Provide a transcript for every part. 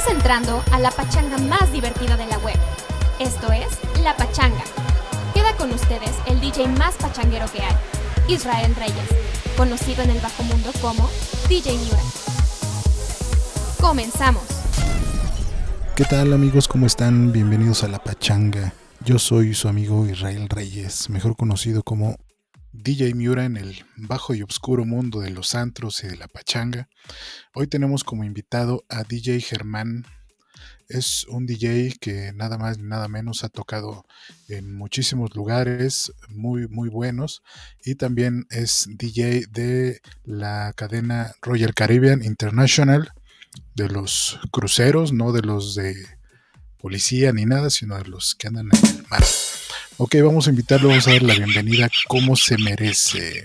Estás entrando a la pachanga más divertida de la web. Esto es La Pachanga. Queda con ustedes el DJ más pachanguero que hay, Israel Reyes, conocido en el bajo mundo como DJ Miura. Comenzamos. ¿Qué tal amigos? ¿Cómo están? Bienvenidos a La Pachanga. Yo soy su amigo Israel Reyes, mejor conocido como DJ Miura en el bajo y oscuro mundo de los antros y de la pachanga. Hoy tenemos como invitado a DJ Germán. Es un DJ que nada más ni nada menos ha tocado en muchísimos lugares muy muy buenos y también es DJ de la cadena Royal Caribbean International de los cruceros, no de los de policía ni nada, sino de los que andan en el mar. Ok, vamos a invitarlo, vamos a dar la bienvenida como se merece.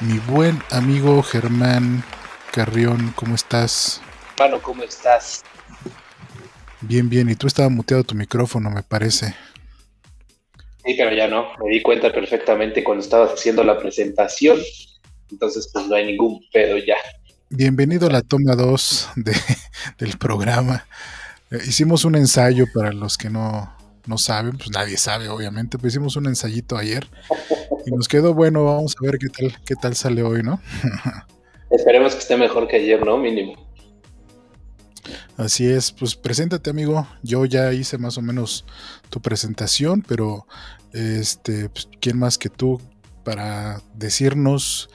Mi buen amigo Germán Carrión, ¿cómo estás? Mano, ¿cómo estás? Bien, bien. Y tú estabas muteado tu micrófono, me parece. Sí, pero ya no. Me di cuenta perfectamente cuando estabas haciendo la presentación. Entonces, pues no hay ningún pedo ya. Bienvenido a la toma 2 de, del programa. Eh, hicimos un ensayo para los que no, no saben, pues nadie sabe obviamente, pero hicimos un ensayito ayer y nos quedó bueno, vamos a ver qué tal, qué tal sale hoy, ¿no? Esperemos que esté mejor que ayer, ¿no? Mínimo. Así es, pues preséntate amigo, yo ya hice más o menos tu presentación, pero este, pues, ¿quién más que tú para decirnos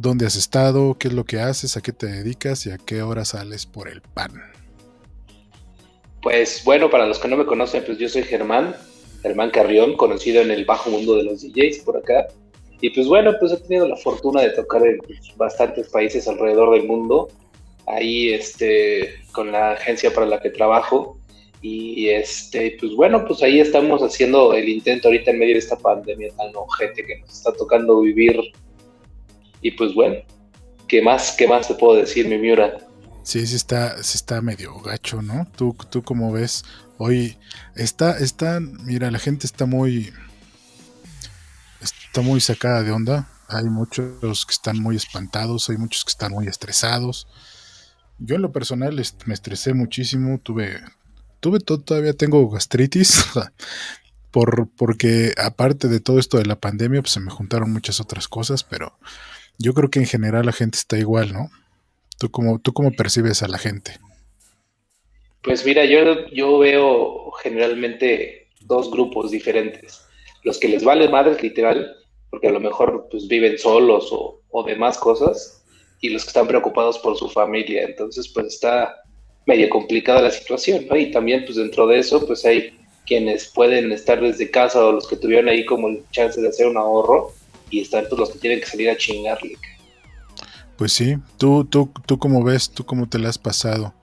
dónde has estado, qué es lo que haces, a qué te dedicas y a qué hora sales por el pan. Pues bueno, para los que no me conocen, pues yo soy Germán, Germán Carrión, conocido en el bajo mundo de los DJs por acá. Y pues bueno, pues he tenido la fortuna de tocar en bastantes países alrededor del mundo. Ahí este, con la agencia para la que trabajo. Y este, pues bueno, pues ahí estamos haciendo el intento ahorita en medio de esta pandemia tan ojete que nos está tocando vivir y pues bueno, ¿qué más, qué más te puedo decir, mi Miura? Sí, sí está, sí está medio gacho, ¿no? Tú, tú como ves, hoy está, está, mira, la gente está muy, está muy sacada de onda. Hay muchos que están muy espantados, hay muchos que están muy estresados. Yo en lo personal me estresé muchísimo, tuve, tuve todavía tengo gastritis, por, porque aparte de todo esto de la pandemia, pues se me juntaron muchas otras cosas, pero yo creo que en general la gente está igual, ¿no? ¿Tú cómo, tú cómo percibes a la gente? Pues mira, yo, yo veo generalmente dos grupos diferentes. Los que les vale madre literal, porque a lo mejor pues viven solos o, o demás cosas, y los que están preocupados por su familia. Entonces, pues está medio complicada la situación, ¿no? Y también, pues dentro de eso, pues hay quienes pueden estar desde casa o los que tuvieron ahí como el chance de hacer un ahorro y están todos los que tienen que salir a chingarle. Pues sí, tú, tú, tú cómo ves, tú cómo te la has pasado.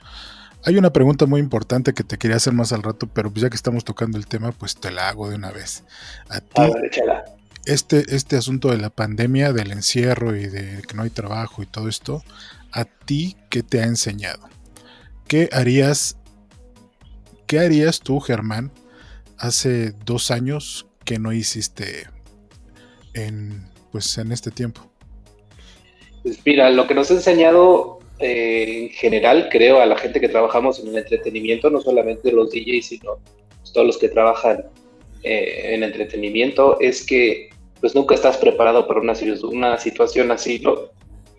Hay una pregunta muy importante que te quería hacer más al rato, pero pues ya que estamos tocando el tema, pues te la hago de una vez. A ti, este, este asunto de la pandemia, del encierro y de que no hay trabajo y todo esto, ¿a ti qué te ha enseñado? ¿Qué harías, qué harías tú, Germán, hace dos años que no hiciste en, pues, en este tiempo? Pues mira, lo que nos ha enseñado eh, en general, creo, a la gente que trabajamos en el entretenimiento, no solamente los DJs, sino pues, todos los que trabajan eh, en entretenimiento, es que pues nunca estás preparado para una, situación así, ¿no?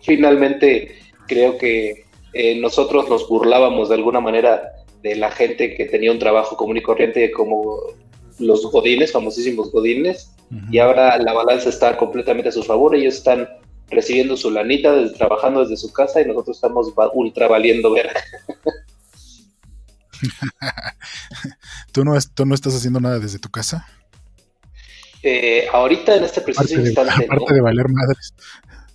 Finalmente, creo que eh, nosotros nos burlábamos de alguna manera de la gente que tenía un trabajo común y corriente como los godines, famosísimos godines, y ahora la balanza está completamente a su favor. Ellos están recibiendo su lanita, desde, trabajando desde su casa y nosotros estamos ultra valiendo ver. ¿Tú, no, ¿Tú no estás haciendo nada desde tu casa? Eh, ahorita en este preciso instante. aparte de valer madres.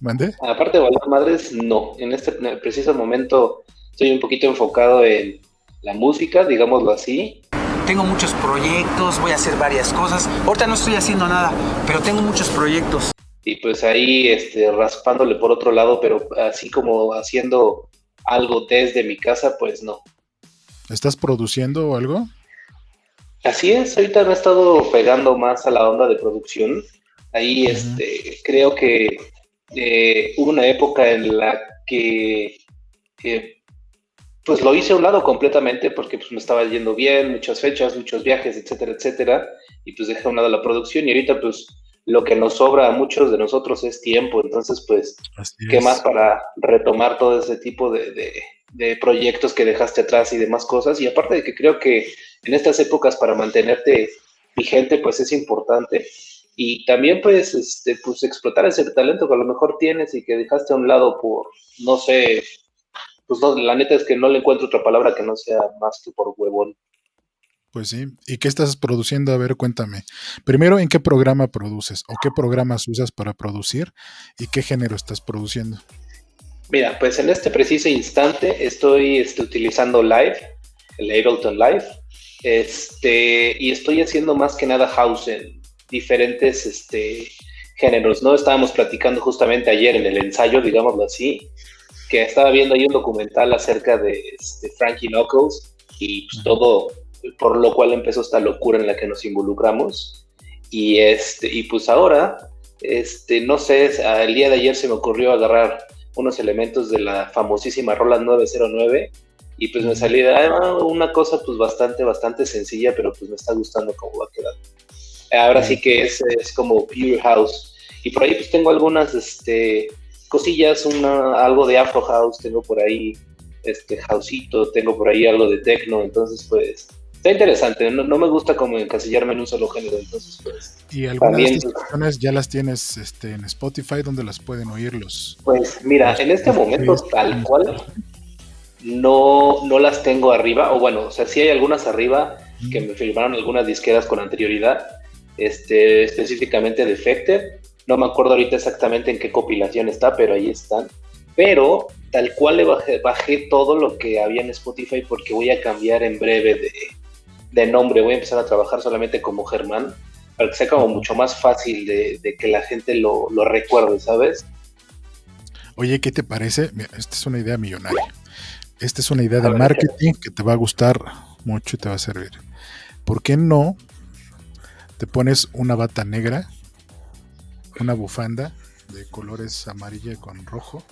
¿Mande? Aparte de valer madres, no. En este preciso momento estoy un poquito enfocado en la música, digámoslo así, tengo muchos proyectos, voy a hacer varias cosas. Ahorita no estoy haciendo nada, pero tengo muchos proyectos. Y pues ahí este, raspándole por otro lado, pero así como haciendo algo desde mi casa, pues no. ¿Estás produciendo algo? Así es, ahorita me he estado pegando más a la onda de producción. Ahí este, creo que eh, hubo una época en la que pues lo hice a un lado completamente porque pues me estaba yendo bien, muchas fechas, muchos viajes, etcétera, etcétera, y pues dejé a un lado la producción y ahorita pues lo que nos sobra a muchos de nosotros es tiempo, entonces pues, ¿qué más para retomar todo ese tipo de, de, proyectos que dejaste atrás y demás cosas? Y aparte de que creo que en estas épocas para mantenerte vigente pues es importante y también pues, este, pues explotar ese talento que a lo mejor tienes y que dejaste a un lado por, no sé, pues no, la neta es que no le encuentro otra palabra que no sea más que por huevón. Pues sí. ¿Y qué estás produciendo? A ver, cuéntame. Primero, ¿en qué programa produces? ¿O qué programas usas para producir? ¿Y qué género estás produciendo? Mira, pues en este preciso instante estoy este, utilizando Live, el Ableton Live, este, y estoy haciendo más que nada house en diferentes este, géneros, ¿no? Estábamos platicando justamente ayer en el ensayo, digámoslo así, que estaba viendo ahí un documental acerca de, este, Frankie Knuckles y pues, todo, por lo cual empezó esta locura en la que nos involucramos. Y, este, y pues ahora, este, no sé, el día de ayer se me ocurrió agarrar unos elementos de la famosísima Roland 909 y pues me salí de ah, una cosa pues bastante, bastante sencilla, pero pues me está gustando cómo va a quedar. Ahora sí que es, es como Pure House. Y por ahí pues tengo algunas, este, cosillas, una, algo de Afro House, tengo por ahí este houseito, tengo por ahí algo de techno, entonces pues está interesante, no, me gusta como encasillarme en un solo género, entonces pues... ¿Y algunas de estas canciones ya las tienes este, en Spotify donde las pueden oír los... Pues mira, en este momento tal cual no, no las tengo arriba, o bueno, o sea, sí hay algunas arriba que me firmaron algunas disqueras con anterioridad, este, específicamente de Fecter, no me acuerdo ahorita exactamente en qué compilación está, pero ahí están. Pero tal cual le bajé, todo lo que había en Spotify porque voy a cambiar en breve de, nombre. Voy a empezar a trabajar solamente como Germán para que sea como mucho más fácil de, que la gente lo, recuerde, ¿sabes? Oye, ¿qué te parece? esta es una idea millonaria. Esta es una idea de marketing que te va a gustar mucho y te va a servir. ¿Por qué no te pones una bata negra una bufanda de colores amarilla con rojo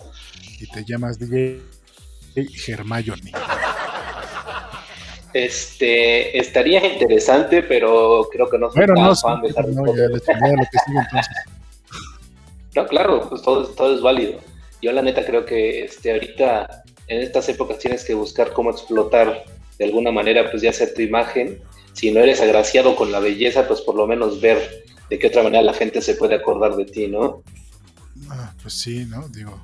y te llamas DJ Germayoni. Este estaría interesante, pero creo que no soy bueno, no, fan de no, ya le lo que sigue entonces. No, claro, pues todo, todo es válido. Yo la neta creo que este ahorita en estas épocas tienes que buscar cómo explotar de alguna manera pues ya sea tu imagen. Si no eres agraciado con la belleza, pues por lo menos ver de qué otra manera la gente se puede acordar de ti, ¿no? Ah, pues sí, ¿no? Digo,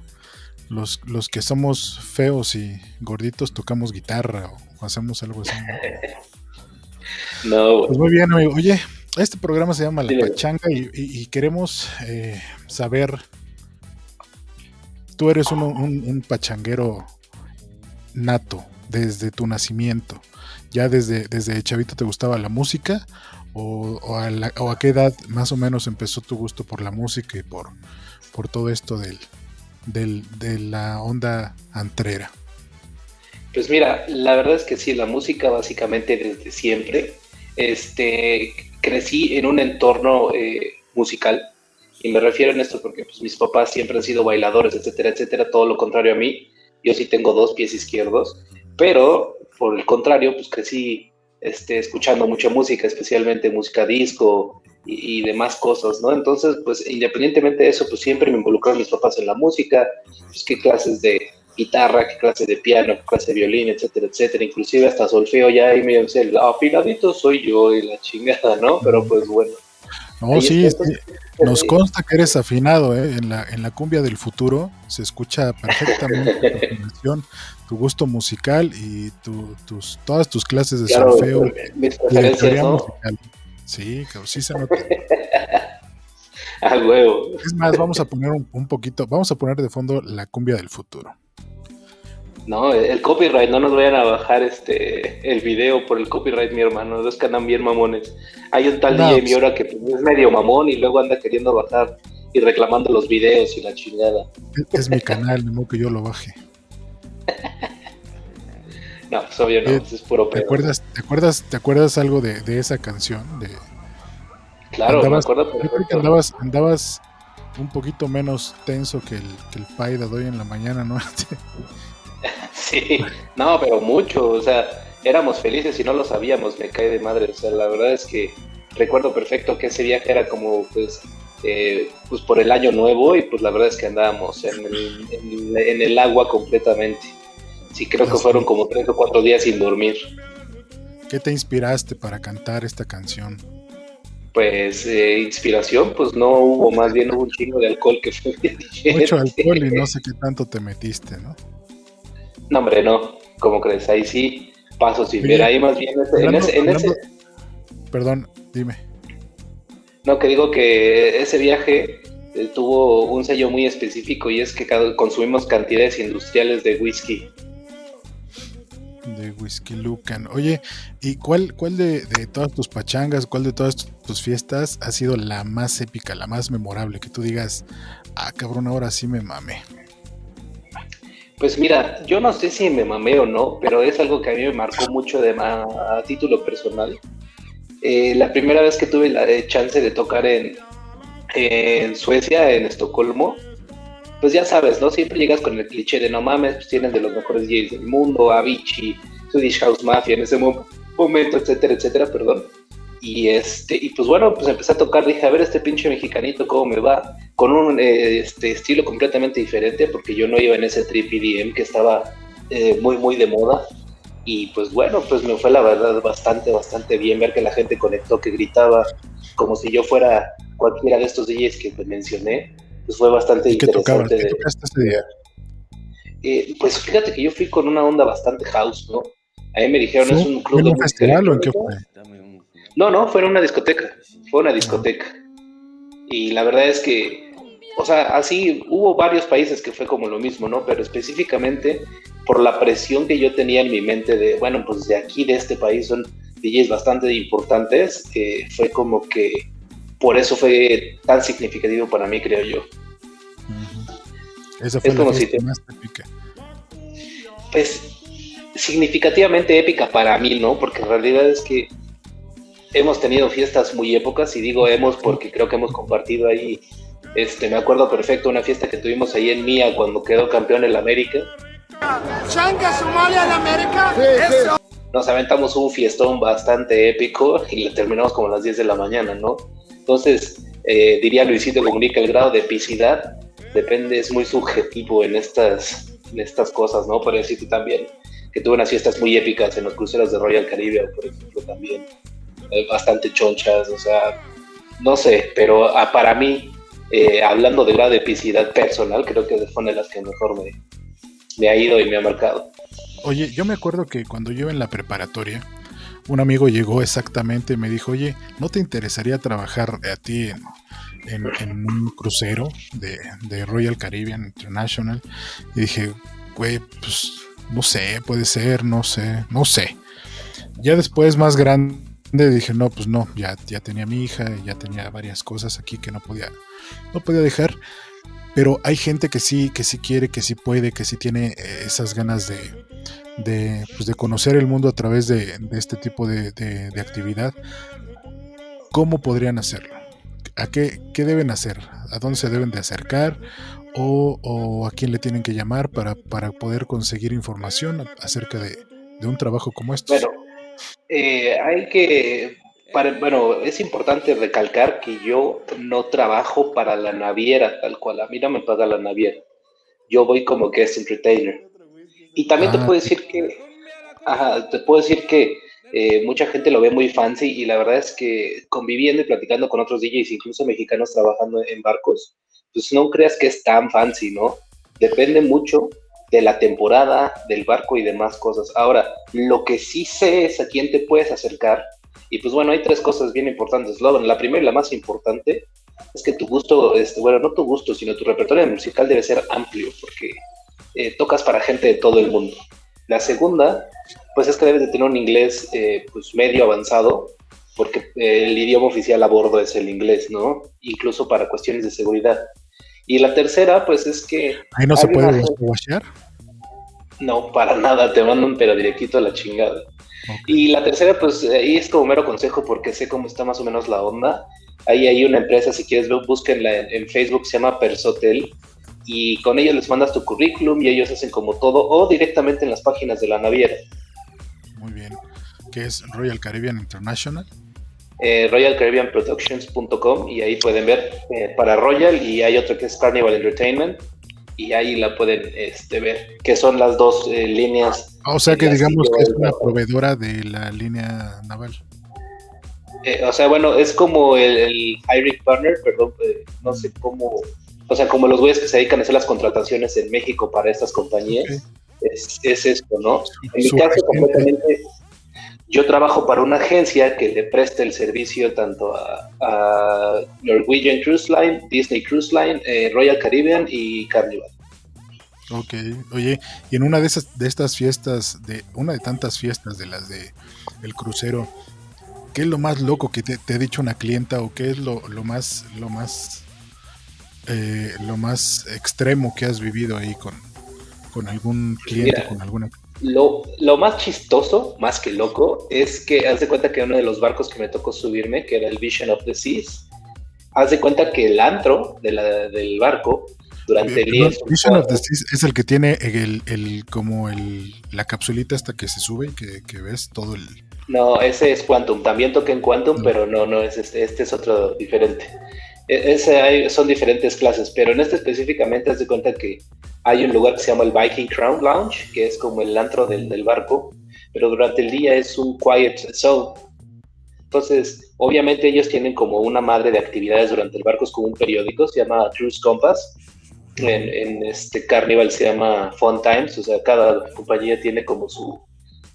los, los que somos feos y gorditos tocamos guitarra o, hacemos algo así. ¿no? Pues muy bien, amigo. Oye, este programa se llama La Pachanga y, queremos eh, saber, tú eres un, un, pachanguero nato desde tu nacimiento. ¿Ya desde, desde chavito te gustaba la música o, a qué edad más o menos empezó tu gusto por la música y por, por todo esto del, de la onda antrera? Pues mira, la verdad es que sí, la música básicamente desde siempre. Este, crecí en un entorno eh, musical y me refiero a esto porque pues, mis papás siempre han sido bailadores, etcétera, etcétera, todo lo contrario a mí. Yo sí tengo dos pies izquierdos, pero por el contrario, pues crecí este, escuchando mucha música, especialmente música disco y, demás cosas, ¿no? Entonces, pues independientemente de eso, pues siempre me involucraron mis papás en la música, pues qué clases de guitarra, qué clases de piano, qué clase de violín, etcétera, etcétera, inclusive hasta solfeo ya ahí me dice, afinadito soy yo y la chingada, ¿no? Pero pues bueno. No, sí, nos consta que eres afinado, ¿eh? En la, en la cumbia del futuro se escucha perfectamente la tu gusto musical y tus, todas tus clases de solfeo musical. Sí, sí se nota. A huevo. Es más, vamos a poner un, poquito, vamos a poner de fondo la cumbia del futuro. No, el copyright, no nos vayan a bajar este el video por el copyright, mi hermano. Los que andan bien mamones. Hay un tal DJ pues Miora que pues, es medio mamón y luego anda queriendo bajar y reclamando los videos y la chingada. Es, mi canal, no que yo lo baje. no, pues obvio no, es puro ¿Te acuerdas, ¿te acuerdas, ¿Te acuerdas algo de, esa canción? De, claro, andabas, me acuerdo. andabas, andabas un poquito menos tenso que el, que el pay de hoy en la mañana, ¿no? sí, no, pero mucho, o sea, éramos felices y no lo sabíamos, me cae de madre, o sea, la verdad es que recuerdo perfecto que ese viaje era como, pues, eh, pues por el año nuevo y pues la verdad es que andábamos en el, en, el agua completamente. Sí, creo que fueron como tres o cuatro días sin dormir. ¿Qué te inspiraste para cantar esta canción? Pues eh, inspiración, pues no hubo, más bien hubo un chingo de alcohol que fue. Mucho alcohol y no sé qué tanto te metiste, ¿no? No, hombre, no. ¿Cómo crees? Ahí sí, paso sin ver. Ahí más bien en ese... Perdón, dime. No, que digo que ese viaje eh, tuvo un sello muy específico y es que consumimos cantidades industriales de whisky de Whisky Lucan. Oye, ¿y cuál, cuál de, todas tus pachangas, cuál de todas tus fiestas ha sido la más épica, la más memorable? Que tú digas, ah, cabrón, ahora sí me mamé. Pues mira, yo no sé si me mamé o no, pero es algo que a mí me marcó mucho de a título personal. Eh, la primera vez que tuve la eh, chance de tocar en, en Suecia, en Estocolmo, pues ya sabes, ¿no? Siempre llegas con el cliché de no mames, pues tienen de los mejores DJs del mundo, Avicii, Swedish House Mafia en ese momento, etcétera, etcétera, perdón. Y este, y pues bueno, pues empecé a tocar, dije, a ver este pinche mexicanito cómo me va, con un eh, este, estilo completamente diferente, porque yo no iba en ese trip EDM que estaba eh, muy, muy de moda. Y pues bueno, pues me fue la verdad bastante, bastante bien ver que la gente conectó, que gritaba como si yo fuera cualquiera de estos DJs que mencioné pues fue bastante interesante. ¿Qué tocaste ese día? Eh, pues fíjate que yo fui con una onda bastante house, ¿no? Ahí me dijeron, es un club. ¿En un festival o en qué fue? No, no, fue en una discoteca. Fue una discoteca. Y la verdad es que, o sea, así hubo varios países que fue como lo mismo, ¿no? Pero específicamente por la presión que yo tenía en mi mente de, bueno, pues de aquí, de este país, son DJs bastante importantes, eh, fue como que por eso fue tan significativo para mí, creo yo. Esa fue la más épica. Pues significativamente épica para mí, ¿no? Porque en realidad es que hemos tenido fiestas muy épocas y digo hemos porque creo que hemos compartido ahí, este, me acuerdo perfecto una fiesta que tuvimos ahí en Mía cuando quedó campeón en la América. Chanca Somalia en América. Nos aventamos un fiestón bastante épico y le terminamos como a las 10 de la mañana, ¿no? Entonces, eh, diría Luisito Comunica, el grado de epicidad depende, es muy subjetivo en estas, en estas cosas, ¿no? Por decirte también que tuve unas fiestas muy épicas en los cruceros de Royal Caribbean, por ejemplo, también, eh, bastante chonchas, o sea, no sé, pero ah, para mí, eh, hablando de grado de epicidad personal, creo que fue una de las que mejor me, me ha ido y me ha marcado. Oye, yo me acuerdo que cuando yo en la preparatoria, un amigo llegó exactamente y me dijo, oye, ¿no te interesaría trabajar a ti en, un crucero de, Royal Caribbean International? Y dije, güey, pues no sé, puede ser, no sé, no sé. Ya después más grande dije, no, pues no, ya, ya tenía mi hija, ya tenía varias cosas aquí que no podía, no podía dejar. Pero hay gente que sí, que sí quiere, que sí puede, que sí tiene eh, esas ganas de, de, pues, de conocer el mundo a través de, este tipo de, actividad, ¿cómo podrían hacerlo? ¿A qué, qué, deben hacer? ¿A dónde se deben de acercar? ¿O, a quién le tienen que llamar para, para poder conseguir información acerca de, un trabajo como este? Bueno, eh, hay que, bueno, es importante recalcar que yo no trabajo para la naviera tal cual, a mí no me paga la naviera. Yo voy como guest entertainer. Y también te ah, puedo decir que, te puedo decir que eh, mucha gente lo ve muy fancy y la verdad es que conviviendo y platicando con otros DJs, incluso mexicanos trabajando en barcos, pues no creas que es tan fancy, ¿no? Depende mucho de la temporada, del barco y demás cosas. Ahora, lo que sí sé es a quién te puedes acercar. Y pues bueno, hay tres cosas bien importantes. La primera y la más importante es que tu gusto, este, bueno, no tu gusto, sino tu repertorio musical debe ser amplio, porque eh, tocas para gente de todo el mundo. La segunda, pues es que debes de tener un inglés eh, pues medio avanzado, porque el idioma oficial a bordo es el inglés, ¿no? Incluso para cuestiones de seguridad. Y la tercera, pues es que... ¿Ahí no se puede washear? No, para nada, te mandan pero directito a la chingada. Y la tercera, pues ahí es como mero consejo porque sé cómo está más o menos la onda. Ahí hay una empresa, si quieres, búsquenla en, en Facebook, se llama Persotel, y con ellos les mandas tu currículum y ellos hacen como todo, o directamente en las páginas de la naviera. Muy bien. ¿Qué es Royal Caribbean International? Eh, RoyalCaribbeanProductions.com y ahí pueden ver eh, para Royal y hay otro que es Carnival Entertainment y ahí la pueden este, ver, que son las dos eh, líneas. Ah, o sea que digamos que es una proveedora de la línea naval. Eh, o sea, bueno, es como el, el hiring partner, perdón, no sé cómo, o sea, como los güeyes que se dedican a hacer las contrataciones en México para estas compañías, es, es, esto, ¿no? En mi caso, completamente, yo trabajo para una agencia que le presta el servicio tanto a, Norwegian Cruise Line, Disney Cruise Line, eh, Royal Caribbean y Carnival. Ok, oye, y en una de esas de estas fiestas, de una de tantas fiestas de las de el crucero, ¿qué es lo más loco que te, ha dicho una clienta o qué es lo, lo más lo más eh, lo más extremo que has vivido ahí con, con algún cliente, con alguna lo, lo, más chistoso, más que loco, es que haz de cuenta que uno de los barcos que me tocó subirme, que era el Vision of the Seas, haz de cuenta que el antro de la, del barco durante el día... Vision of the Seas es el que tiene el, el como el, la capsulita hasta que se sube y que, que, ves todo el... No, ese es Quantum. También toqué en Quantum, pero no, no es este. Este es otro diferente. E, ese hay, son diferentes clases, pero en este específicamente haz de cuenta que hay un lugar que se llama el Viking Crown Lounge, que es como el antro del, del barco, pero durante el día es un quiet zone. Entonces, obviamente ellos tienen como una madre de actividades durante el barco, es como un periódico, se llama Cruise Compass. En, en, este Carnival se llama Fun Times, o sea, cada compañía tiene como su,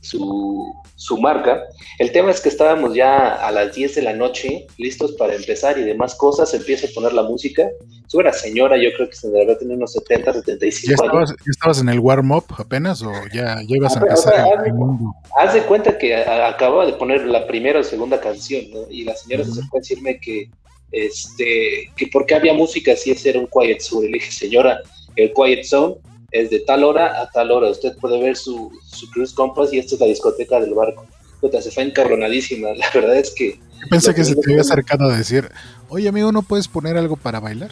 su, su, marca. El tema es que estábamos ya a las 10 de la noche, listos para empezar y demás cosas, empieza a poner la música. Tú eras señora, yo creo que se debería tener unos 70, 75 ¿Ya estabas, años. ¿Ya estabas en el warm-up apenas o ya, ya ibas a empezar o sea, el, mundo? Haz de cuenta que acababa de poner la primera o segunda canción, ¿no? Y la señora uh -huh. se acercó a decirme que, este, que por qué había música si ese era un quiet zone. Le dije, señora, el quiet zone es de tal hora a tal hora. Usted puede ver su, su Cruise Compass y esta es la discoteca del barco. Puta, se fue encabronadísima. La verdad es que. Yo pensé que se te había acercado a decir, oye amigo, ¿no puedes poner algo para bailar?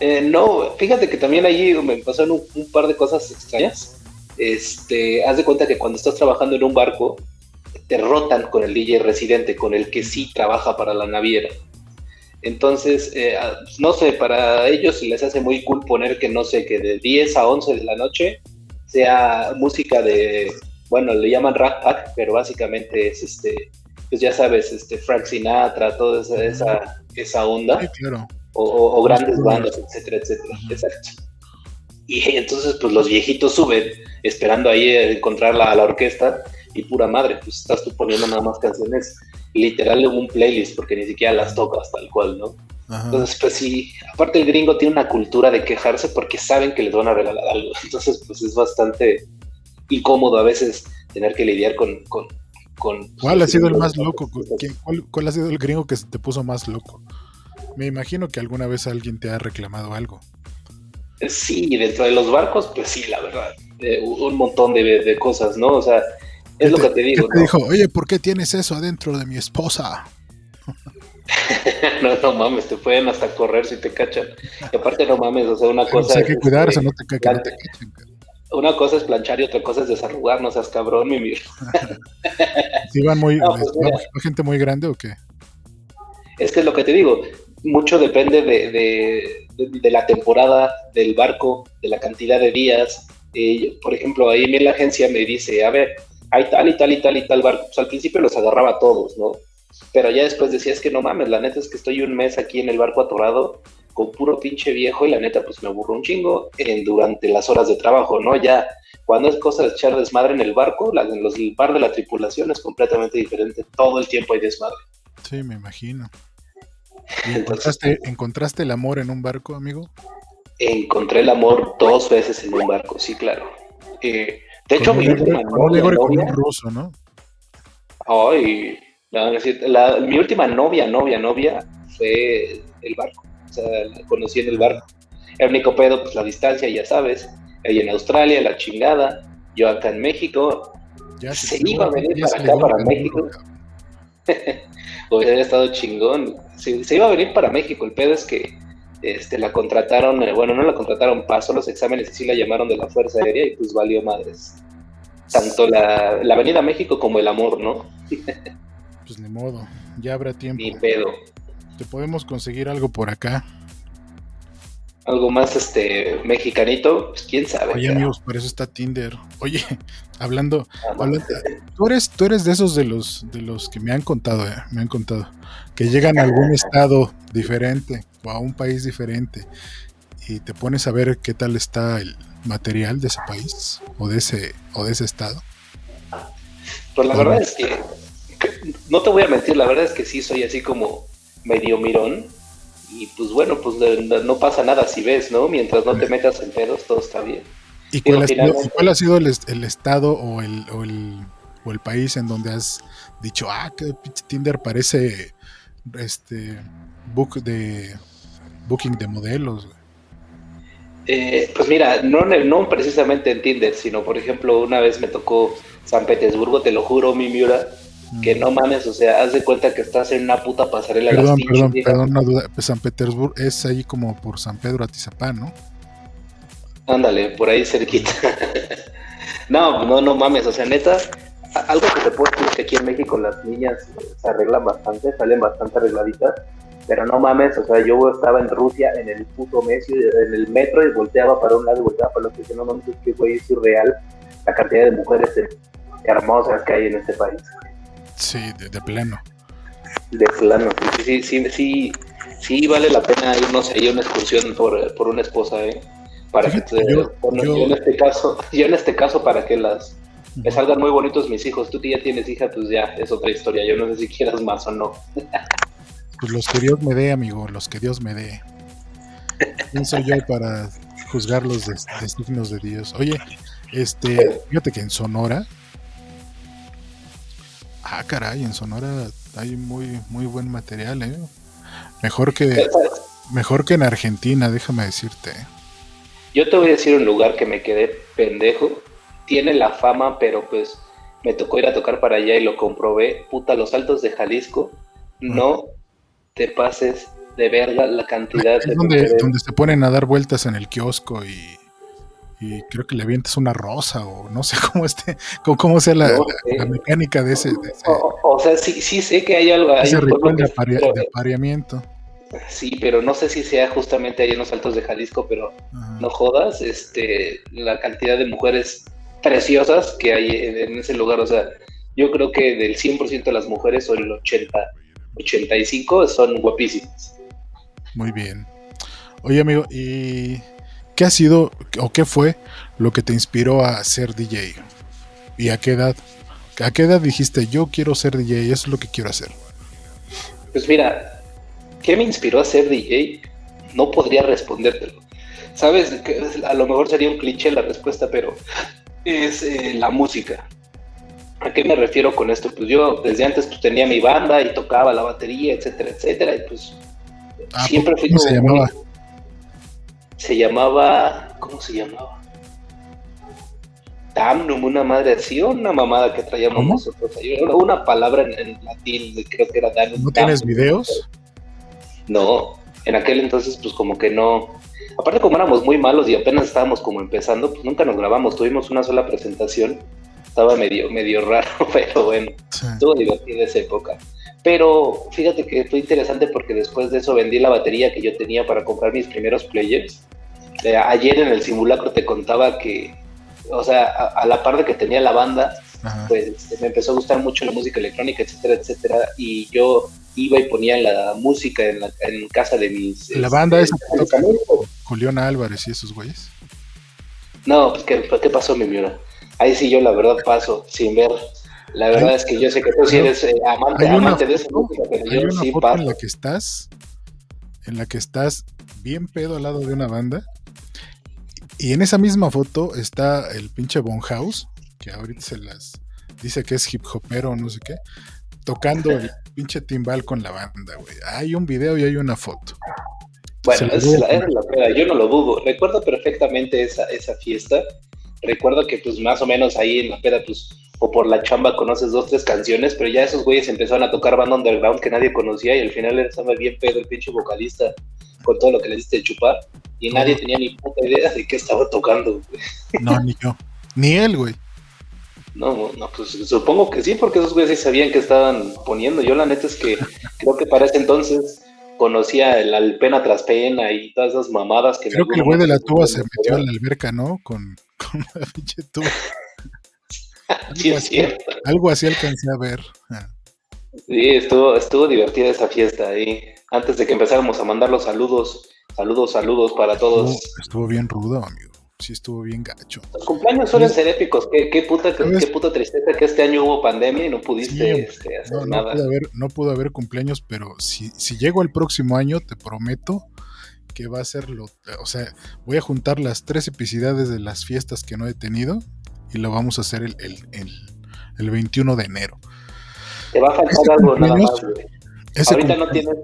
Eh, no, fíjate que también allí me pasaron un, un, par de cosas extrañas. Este, haz de cuenta que cuando estás trabajando en un barco, te rotan con el DJ residente, con el que sí trabaja para la naviera. Entonces, eh, no sé, para ellos les hace muy cool poner que, no sé, que de 10 a 11 de la noche sea música de, bueno, le llaman Rat Pack, pero básicamente es este, pues ya sabes, este Frank Sinatra, toda esa, esa, esa onda. Sí, claro. O, o, o grandes bandas, etcétera, etcétera. Exacto. Y entonces, pues los viejitos suben esperando ahí encontrar la, a la orquesta y pura madre, pues estás tú poniendo nada más canciones literal en un playlist porque ni siquiera las tocas tal cual, ¿no? Ajá. Entonces, pues sí, aparte el gringo tiene una cultura de quejarse porque saben que les van a regalar algo. Entonces, pues es bastante incómodo a veces tener que lidiar con... con, con ¿Cuál ha sido el más loco? ¿Cuál, ¿Cuál ha sido el gringo que te puso más loco? Me imagino que alguna vez alguien te ha reclamado algo. Sí, dentro de los barcos, pues sí, la verdad. Eh, un montón de, de, cosas, ¿no? O sea, es lo que te digo. te ¿no? dijo, oye, ¿por qué tienes eso adentro de mi esposa? no, no mames, te pueden hasta correr si te cachan. Y aparte, no mames, o sea, una cosa. Pues hay que cuidarse, no te, que no te cachen. Una cosa es planchar y otra cosa es desarrugar, no seas cabrón, mi mir. ¿Sí van muy, no, pues, ¿van gente muy grande o qué? Es que es lo que te digo, mucho depende de, de, de, de la temporada del barco, de la cantidad de días. Eh, por ejemplo, ahí en la agencia me dice, a ver, hay tal y tal y tal y tal barco. Pues al principio los agarraba a todos, ¿no? Pero ya después decía, es que no mames, la neta es que estoy un mes aquí en el barco atorado con puro pinche viejo y la neta pues me aburro un chingo en, durante las horas de trabajo, ¿no? Ya cuando es cosa de echar desmadre en el barco, la, en los, el par de la tripulación es completamente diferente. Todo el tiempo hay desmadre. Sí, me imagino. ¿Encontraste, Entonces, ¿Encontraste el amor en un barco, amigo? Encontré el amor dos veces en un barco, sí, claro. Eh, de hecho, mi última novia, novia, con un ruso, ¿no? Ay, la, mi última novia, novia, novia fue el barco. O sea, la conocí en el barco. El único pedo, pues la distancia, ya sabes. Ella en Australia, la chingada. Yo acá en México. Ya se, se iba a venir para acá, para México. Hubiera estado chingón. Se, se, iba a venir para México. El pedo es que este, la contrataron, eh, bueno, no la contrataron, pasó los exámenes y sí la llamaron de la Fuerza Aérea y pues valió madres. Tanto la, la Avenida México como el amor, ¿no? pues ni modo, ya habrá tiempo. Ni pedo. Te podemos conseguir algo por acá. Algo más este mexicanito, pues quién sabe. Oye, amigos, por eso está Tinder. Oye, hablando, hablando tú eres, tú eres de esos de los de los que me han contado, eh, me han contado, que llegan a algún estado diferente o a un país diferente y te pones a ver qué tal está el material de ese país o de ese o de ese estado. Pues la verdad es que no te voy a mentir, la verdad es que sí soy así como medio mirón. Y pues bueno, pues no pasa nada si ves, ¿no? Mientras no te metas en pedos, todo está bien. ¿Y cuál, ha, sido, cuál ha sido el, el estado o el, o el, o, el, país en donde has dicho, ah, que Tinder parece este book de booking de modelos? Eh, pues mira, no, no precisamente en Tinder, sino por ejemplo, una vez me tocó San Petersburgo, te lo juro, mi Miura, que no mames, o sea, haz de cuenta que estás en una puta pasarela. Perdón, perdón, perdón, una duda. Pues San Petersburgo es ahí como por San Pedro Atizapán, ¿no? Ándale, por ahí cerquita. no, no, no mames, o sea, neta, algo que te puedo decir es que aquí en México las niñas se arreglan bastante, salen bastante arregladitas, pero no mames, o sea, yo estaba en Rusia en el puto mes, en el metro y volteaba para un lado y volteaba para el otro, y no mames, es que güey, es irreal la cantidad de mujeres hermosas que hay en este país. Sí, de, plano. De plano, sí, sí, sí, sí, vale la pena irnos ahí a una excursión por, por una esposa, ¿eh? Para que yo, en este caso, yo en este caso para que las me salgan muy bonitos mis hijos. Tú que ya tienes hija, pues ya es otra historia. Yo no sé si quieras más o no. pues los que Dios me dé, amigo, los que Dios me dé. ¿Quién soy yo para juzgar los designios de Dios? Oye, este, fíjate que en Sonora Ah, caray, en Sonora hay muy, muy buen material, ¿eh? Mejor que, mejor que en Argentina, déjame decirte. Yo te voy a decir un lugar que me quedé pendejo. Tiene la fama, pero pues me tocó ir a tocar para allá y lo comprobé. Puta, los altos de Jalisco. No te pases de verga la cantidad es donde, donde se ponen a dar vueltas en el kiosco y y creo que le avientas una rosa o no sé cómo esté, cómo, sea la, mecánica de ese, O, sea, sí, sí sé que hay algo. Ese ritual de, apareamiento. Sí, pero no sé si sea justamente ahí en los altos de Jalisco, pero no jodas, este, la cantidad de mujeres preciosas que hay en, ese lugar, o sea, yo creo que del 100% de las mujeres o el 80, 85 son guapísimas. Muy bien. Oye, amigo, y ¿Qué ha sido o qué fue lo que te inspiró a ser DJ? ¿Y a qué edad? ¿A qué edad dijiste yo quiero ser DJ? Eso es lo que quiero hacer. Pues mira, ¿qué me inspiró a ser DJ? No podría respondértelo. Sabes, a lo mejor sería un cliché la respuesta, pero es eh, la música. ¿A qué me refiero con esto? Pues yo desde antes pues, tenía mi banda y tocaba la batería, etcétera, etcétera, y pues ah, siempre fui ¿Cómo se llamaba? Se llamaba, ¿cómo se llamaba? Damnum, una madre así, una mamada que traíamos nosotros. Una palabra en, latín, creo que era Damnum. ¿No tienes videos? No, en aquel entonces pues como que no. Aparte como éramos muy malos y apenas estábamos como empezando, pues nunca nos grabamos, tuvimos una sola presentación. Estaba medio, medio raro, pero bueno, estuvo divertida esa época. Pero fíjate que fue interesante porque después de eso vendí la batería que yo tenía para comprar mis primeros players. Eh, ayer en el simulacro te contaba que, o sea, a, la par de que tenía la banda, pues este, me empezó a gustar mucho la música electrónica, etcétera, etcétera. Y yo iba y ponía la música en, la, en casa de mis... ¿La banda este, que toca Julián Álvarez y esos güeyes? No, pues ¿qué, ¿qué pasó, mi miura? Ahí sí yo la verdad paso sin ver la verdad es que yo sé que tú sí eres eh, amante, de esa música, pero hay una foto en la que estás, en la que estás bien pedo al lado de una banda. Y en esa misma foto está el pinche Bonhouse, que ahorita se las dice que es hip hopero o no sé qué, tocando el pinche timbal con la banda, güey. Hay un video y hay una foto. Bueno, esa es la, es la peda, yo no lo dudo. Recuerdo perfectamente esa, esa fiesta. Recuerdo que pues más o menos ahí en la peda pues o por la chamba conoces dos, tres canciones, pero ya esos güeyes empezaron a tocar banda underground que nadie conocía y al final estaba bien pedo el pinche vocalista con todo lo que le diste de chupar y nadie tenía ni puta idea de qué estaba tocando. No, ni yo. Ni él, güey. No, no, pues supongo que sí, porque esos güeyes sí sabían que estaban poniendo. Yo la neta es que creo que para ese entonces conocía el, pena tras pena y todas esas mamadas que... Creo que el güey de la tuba se metió a la alberca, ¿no? Con, con la pinche tuba. sí, es cierto. Algo así alcancé a ver. Ah. Sí, estuvo, estuvo divertida esa fiesta ahí. Antes de que empezáramos a mandar los saludos, saludos, saludos para todos. estuvo bien rudo, amigo sí estuvo bien gacho. Los cumpleaños suelen ser épicos. Qué, qué, puta, qué, puta tristeza que este año hubo pandemia y no pudiste este, hacer no, nada. No pudo, haber, no pudo haber cumpleaños, pero si, si llego el próximo año, te prometo que va a ser lo. O sea, voy a juntar las tres epicidades de las fiestas que no he tenido y lo vamos a hacer el, el, el, el 21 de enero. Te va a faltar algo nada más, güey ahorita no tienes,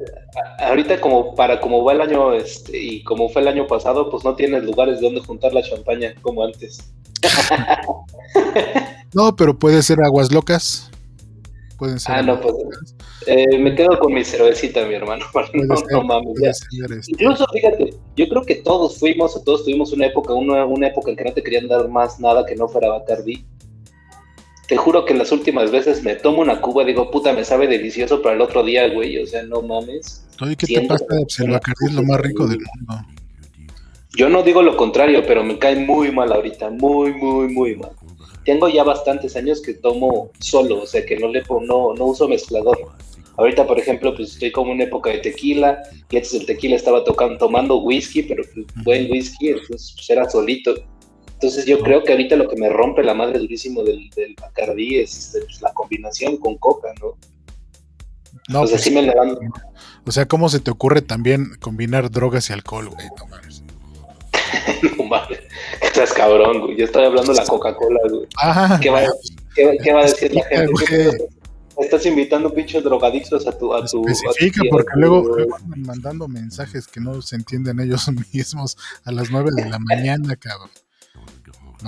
ahorita como para como va el año este, y como fue el año pasado, pues no tienes lugares donde juntar la champaña como antes. no, pero puede ser aguas locas. Pueden ser. Ah, no, pues eh, me quedo con mi cervecita, mi hermano. No, mames, este. Incluso, fíjate, yo creo que todos fuimos o todos tuvimos una época, una, una época en que no te querían dar más nada que no fuera Bacardi te juro que las últimas veces me tomo una cuba y digo, puta, me sabe delicioso para el otro día, güey. O sea, no mames. Oye, ¿qué te pasa? Pues el Bacardi es lo más rico del mundo. Yo no digo lo contrario, pero me cae muy mal ahorita. Muy, muy, muy mal. Tengo ya bastantes años que tomo solo, o sea, que no le no, no uso mezclador. Ahorita, por ejemplo, pues estoy como en una época de tequila, y antes el tequila estaba tocando, tomando whisky, pero pues, buen whisky, entonces pues, era solito. Entonces yo creo que ahorita lo que me rompe la madre durísimo del, del Bacardí es este, pues, la combinación con coca, ¿no? No, pues, sí me O sea, ¿cómo se te ocurre también combinar drogas y alcohol, güey? No mames. no mames. Estás cabrón, güey. Yo estoy hablando de la Coca-Cola, güey. Ah, ¿Qué, va, ¿qué, va, a decir la gente? Estás invitando pinches drogadictos a tu. A tu Especifica, porque luego, luego, andan mandando mensajes que no se entienden ellos mismos a las 9 de la mañana, cabrón.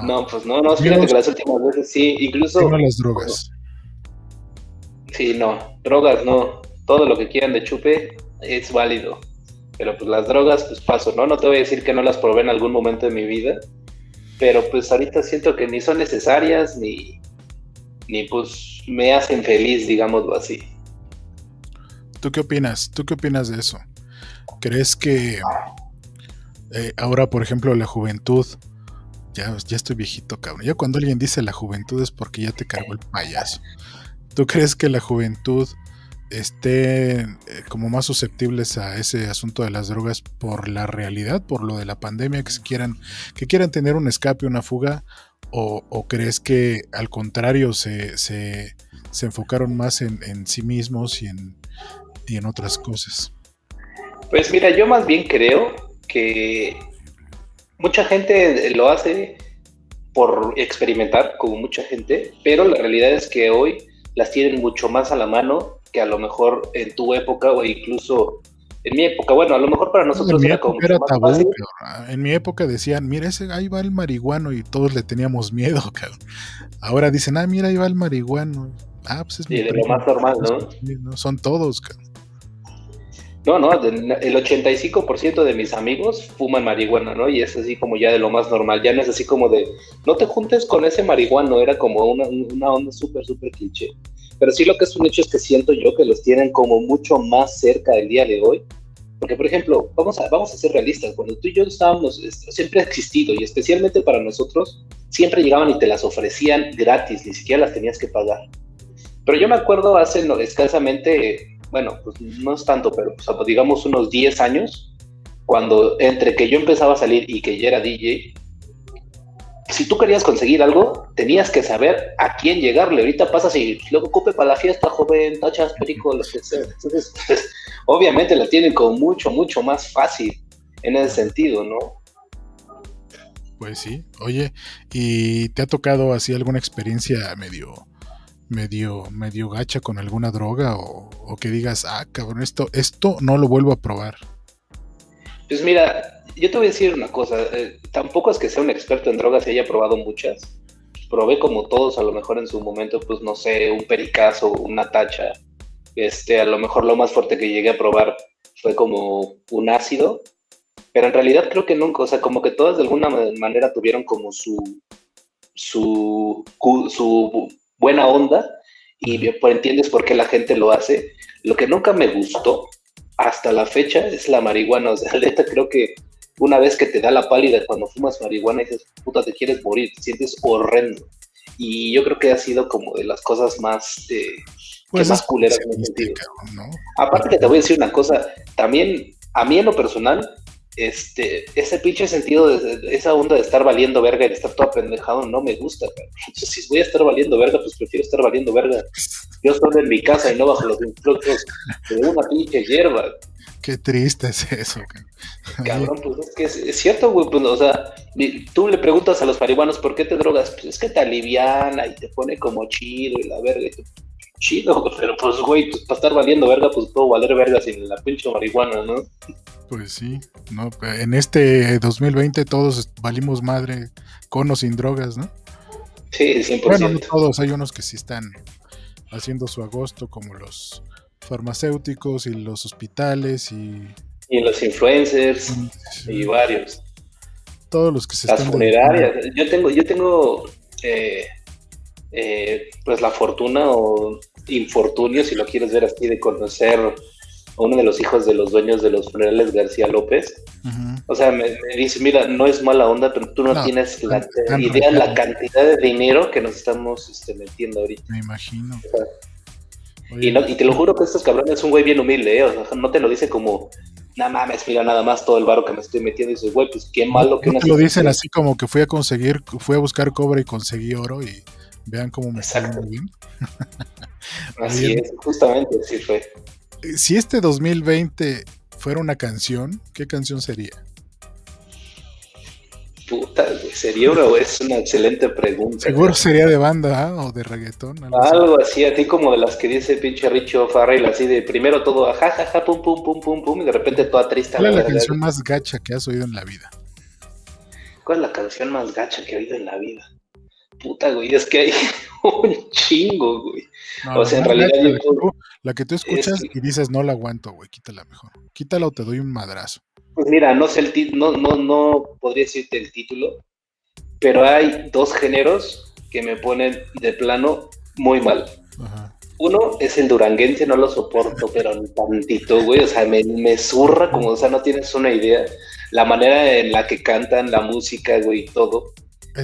No, pues no, no, fíjate que las últimas veces sí, incluso. No las drogas. Sí, no, drogas no. Todo lo que quieran de chupe es válido. Pero pues las drogas, pues paso, ¿no? No te voy a decir que no las probé en algún momento de mi vida. Pero pues ahorita siento que ni son necesarias, ni, ni pues me hacen feliz, digámoslo así. ¿Tú qué opinas? ¿Tú qué opinas de eso? ¿Crees que eh, ahora, por ejemplo, la juventud ya, ya estoy viejito, cabrón. Ya cuando alguien dice la juventud es porque ya te cargó el payaso. ¿Tú crees que la juventud esté eh, como más susceptibles a ese asunto de las drogas por la realidad, por lo de la pandemia, que quieran, que quieran tener un escape, una fuga, o, crees que al contrario se, se, enfocaron más en, en, sí mismos y en, y en otras cosas? Pues mira, yo más bien creo que mucha gente lo hace por experimentar, como mucha gente, pero la realidad es que hoy las tienen mucho más a la mano que a lo mejor en tu época o incluso en mi época. Bueno, a lo mejor para nosotros era como tabú, En mi época decían, mira, ese, ahí va el marihuano y todos le teníamos miedo, cabrón. Ahora dicen, ah, mira, ahí va el marihuano. Ah, pues es de lo más normal, ¿no? Son todos, cabrón. No, no, el 85% de mis amigos fuman marihuana, ¿no? Y es así como ya de lo más normal, ya no es así como de, no te juntes con ese marihuano, era como una, una onda súper, súper cliché. Pero sí lo que es un hecho es que siento yo que los tienen como mucho más cerca del día de hoy. Porque, por ejemplo, vamos a, vamos a ser realistas, cuando tú y yo estábamos, siempre ha existido, y especialmente para nosotros, siempre llegaban y te las ofrecían gratis, ni siquiera las tenías que pagar. Pero yo me acuerdo hace no, escasamente bueno, pues no es tanto, pero pues, digamos unos 10 años, cuando entre que yo empezaba a salir y que ya era DJ, si tú querías conseguir algo, tenías que saber a quién llegarle. Ahorita pasas y luego ocupe para la fiesta, joven, tachas, perico, lo que sea. Entonces, pues, obviamente la tienen como mucho, mucho más fácil en ese sentido, ¿no? Pues sí. Oye, ¿y te ha tocado así alguna experiencia medio medio, medio gacha con alguna droga o, que digas, ah, cabrón, esto, esto no lo vuelvo a probar? Pues mira, yo te voy a decir una cosa, eh, tampoco es que sea un experto en drogas y haya probado muchas, probé como todos, a lo mejor en su momento, pues no sé, un pericazo, una tacha. Este, a lo mejor lo más fuerte que llegué a probar fue como un ácido, pero en realidad creo que nunca, o sea, como que todas de alguna manera tuvieron como su, su, su buena onda y pues entiendes por qué la gente lo hace. Lo que nunca me gustó hasta la fecha es la marihuana, o sea, neta creo que una vez que te da la pálida cuando fumas marihuana y dices, puta, te quieres morir, te sientes horrendo. Y yo creo que ha sido como de las cosas más, eh, pues más culeras ¿no? Aparte que te voy a decir una cosa, también a mí en lo personal, este, ese pinche sentido, de, esa onda de estar valiendo verga y de estar todo apendejado no me gusta. Entonces, si voy a estar valiendo verga, pues prefiero estar valiendo verga. Yo estoy en mi casa y no bajo los influxos de una pinche hierba. Qué triste es eso. Cabrón, pues es que es, cierto, güey. Pues, o sea, tú le preguntas a los marihuanos por qué te drogas. Pues es que te aliviana y te pone como chido y la verga. chido, pero pues, güey, pues para estar valiendo verga, pues puedo valer verga sin la pinche marihuana, ¿no? Pues sí, no, en este 2020 todos valimos madre con o sin drogas, ¿no? Sí, 100%. Bueno, no todos, hay unos que sí están haciendo su agosto, como los farmacéuticos y los hospitales y... Y los influencers y varios. Todos los que se Las funerarias. Yo tengo, yo tengo eh, eh, pues la fortuna o infortunio, si lo quieres ver así, de conocer a uno de los hijos de los dueños de los funerales García López. O sea, me, dice, mira, no es mala onda, pero tú no, tienes la idea, la cantidad de dinero que nos estamos este, metiendo ahorita. Me imagino. Y, y, te lo juro que estos cabrones es un güey bien humilde, ¿eh? O sea, no te lo dice como, nada mames, mira nada más todo el barro que me estoy metiendo. Y dices, güey, pues qué malo que no te lo dicen así como que fui a conseguir, fui a buscar cobre y conseguí oro y vean cómo me sale muy bien. así es, justamente así fue. Si este 2020 fuera una canción, ¿qué canción sería? Puta, sería una, es una excelente pregunta. Seguro sería de banda ¿ah? o de reggaetón. Algo, así. a ti como de las que dice pinche Richo Farrell, así de primero todo jajaja, pum, pum, pum, pum, pum, y de repente toda triste. ¿Cuál es la, canción más gacha que has oído en la vida? ¿Cuál es la canción más gacha que he oído en la vida? Puta, güey, es que hay un chingo, güey. o sea, en realidad. la que tú escuchas y dices, no la aguanto, güey, quítala mejor. Quítala o te doy un madrazo. Pues mira, no sé el no, no, no podría decirte el título, pero hay dos géneros que me ponen de plano muy mal. Uno es el duranguense, no lo soporto, pero ni tantito, güey. O sea, me, me zurra como, o sea, no tienes una idea. La manera en la que cantan, la música, güey, todo.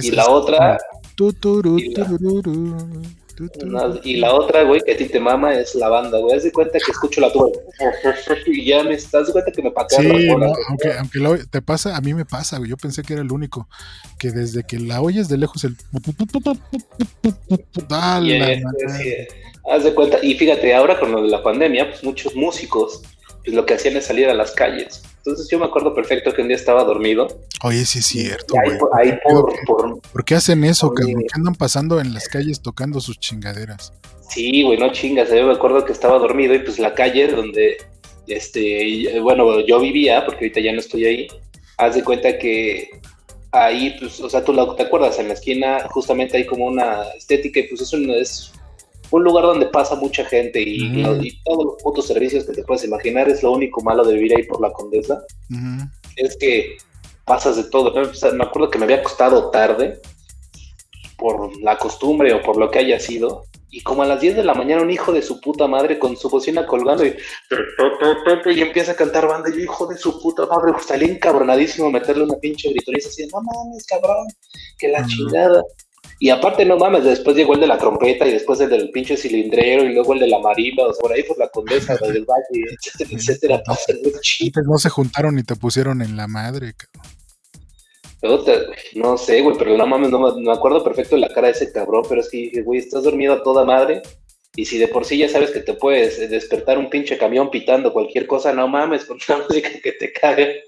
y la otra. Y la otra, güey, que a ti te mama es la banda, güey. Haz de cuenta que escucho la tuba. y ya me estás de cuenta que me patea sí, aunque, aunque te pasa, a mí me pasa, güey. Yo pensé que era el único. Que desde que la oyes de lejos el. Haz de cuenta. Y fíjate, ahora con lo de la pandemia, pues muchos músicos pues lo que hacían es salir a las calles. Entonces yo me acuerdo perfecto que un día estaba dormido. Oye, sí es cierto. Ahí, por, por, qué hacen eso, ¿Por qué andan pasando en las calles tocando sus chingaderas? Sí, güey, no chingas. Yo me acuerdo que estaba dormido y pues la calle donde, este, bueno, yo vivía, porque ahorita ya no estoy ahí, haz de cuenta que ahí, pues, o sea, tú te acuerdas, en la esquina justamente hay como una estética y pues eso no es un lugar donde pasa mucha gente y, todos los putos servicios que te puedes imaginar es lo único malo de vivir ahí por la condesa. Es que pasas de todo. me acuerdo que me había costado tarde por la costumbre o por lo que haya sido. Y como a las 10 de la mañana un hijo de su puta madre con su bocina colgando y, y empieza a cantar banda. Y yo, hijo de su puta madre, salí encabronadísimo a meterle una pinche gritoriza así, no mames, cabrón, que la chingada. Y aparte, no mames, después llegó el de la trompeta y después el del pinche cilindrero y luego el de la marimba, o sea, por ahí por la condesa del valle, etcétera, etcétera. No se juntaron y te pusieron en la madre, cabrón. No sé, güey, pero no mames, no me acuerdo perfecto de la cara de ese cabrón, pero es que dije, güey, estás dormido a toda madre. Y si de por sí ya sabes que te puedes despertar un pinche camión pitando cualquier cosa, no mames, con una música que te cague.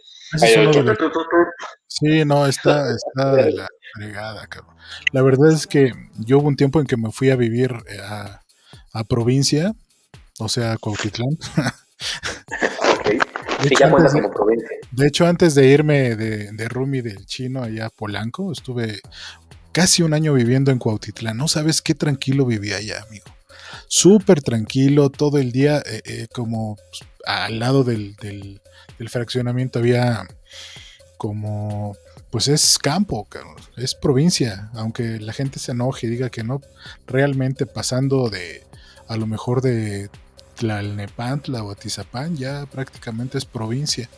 Sí, no, está, está de la fregada, cabrón. La verdad es que yo hubo un tiempo en que me fui a vivir eh, a, a provincia, o sea, a Cuautitlán. De, hecho, antes de, de hecho, antes de irme de, de Rumi del chino allá a Polanco, estuve casi un año viviendo en Cuautitlán. No sabes qué tranquilo vivía allá, amigo. Súper tranquilo, todo el día, eh, eh, como pues, al lado del, del, fraccionamiento había como, pues es campo, es provincia, aunque la gente se enoje y diga que no, realmente pasando de, a lo mejor de Tlalnepantla o Atizapán, ya prácticamente es provincia.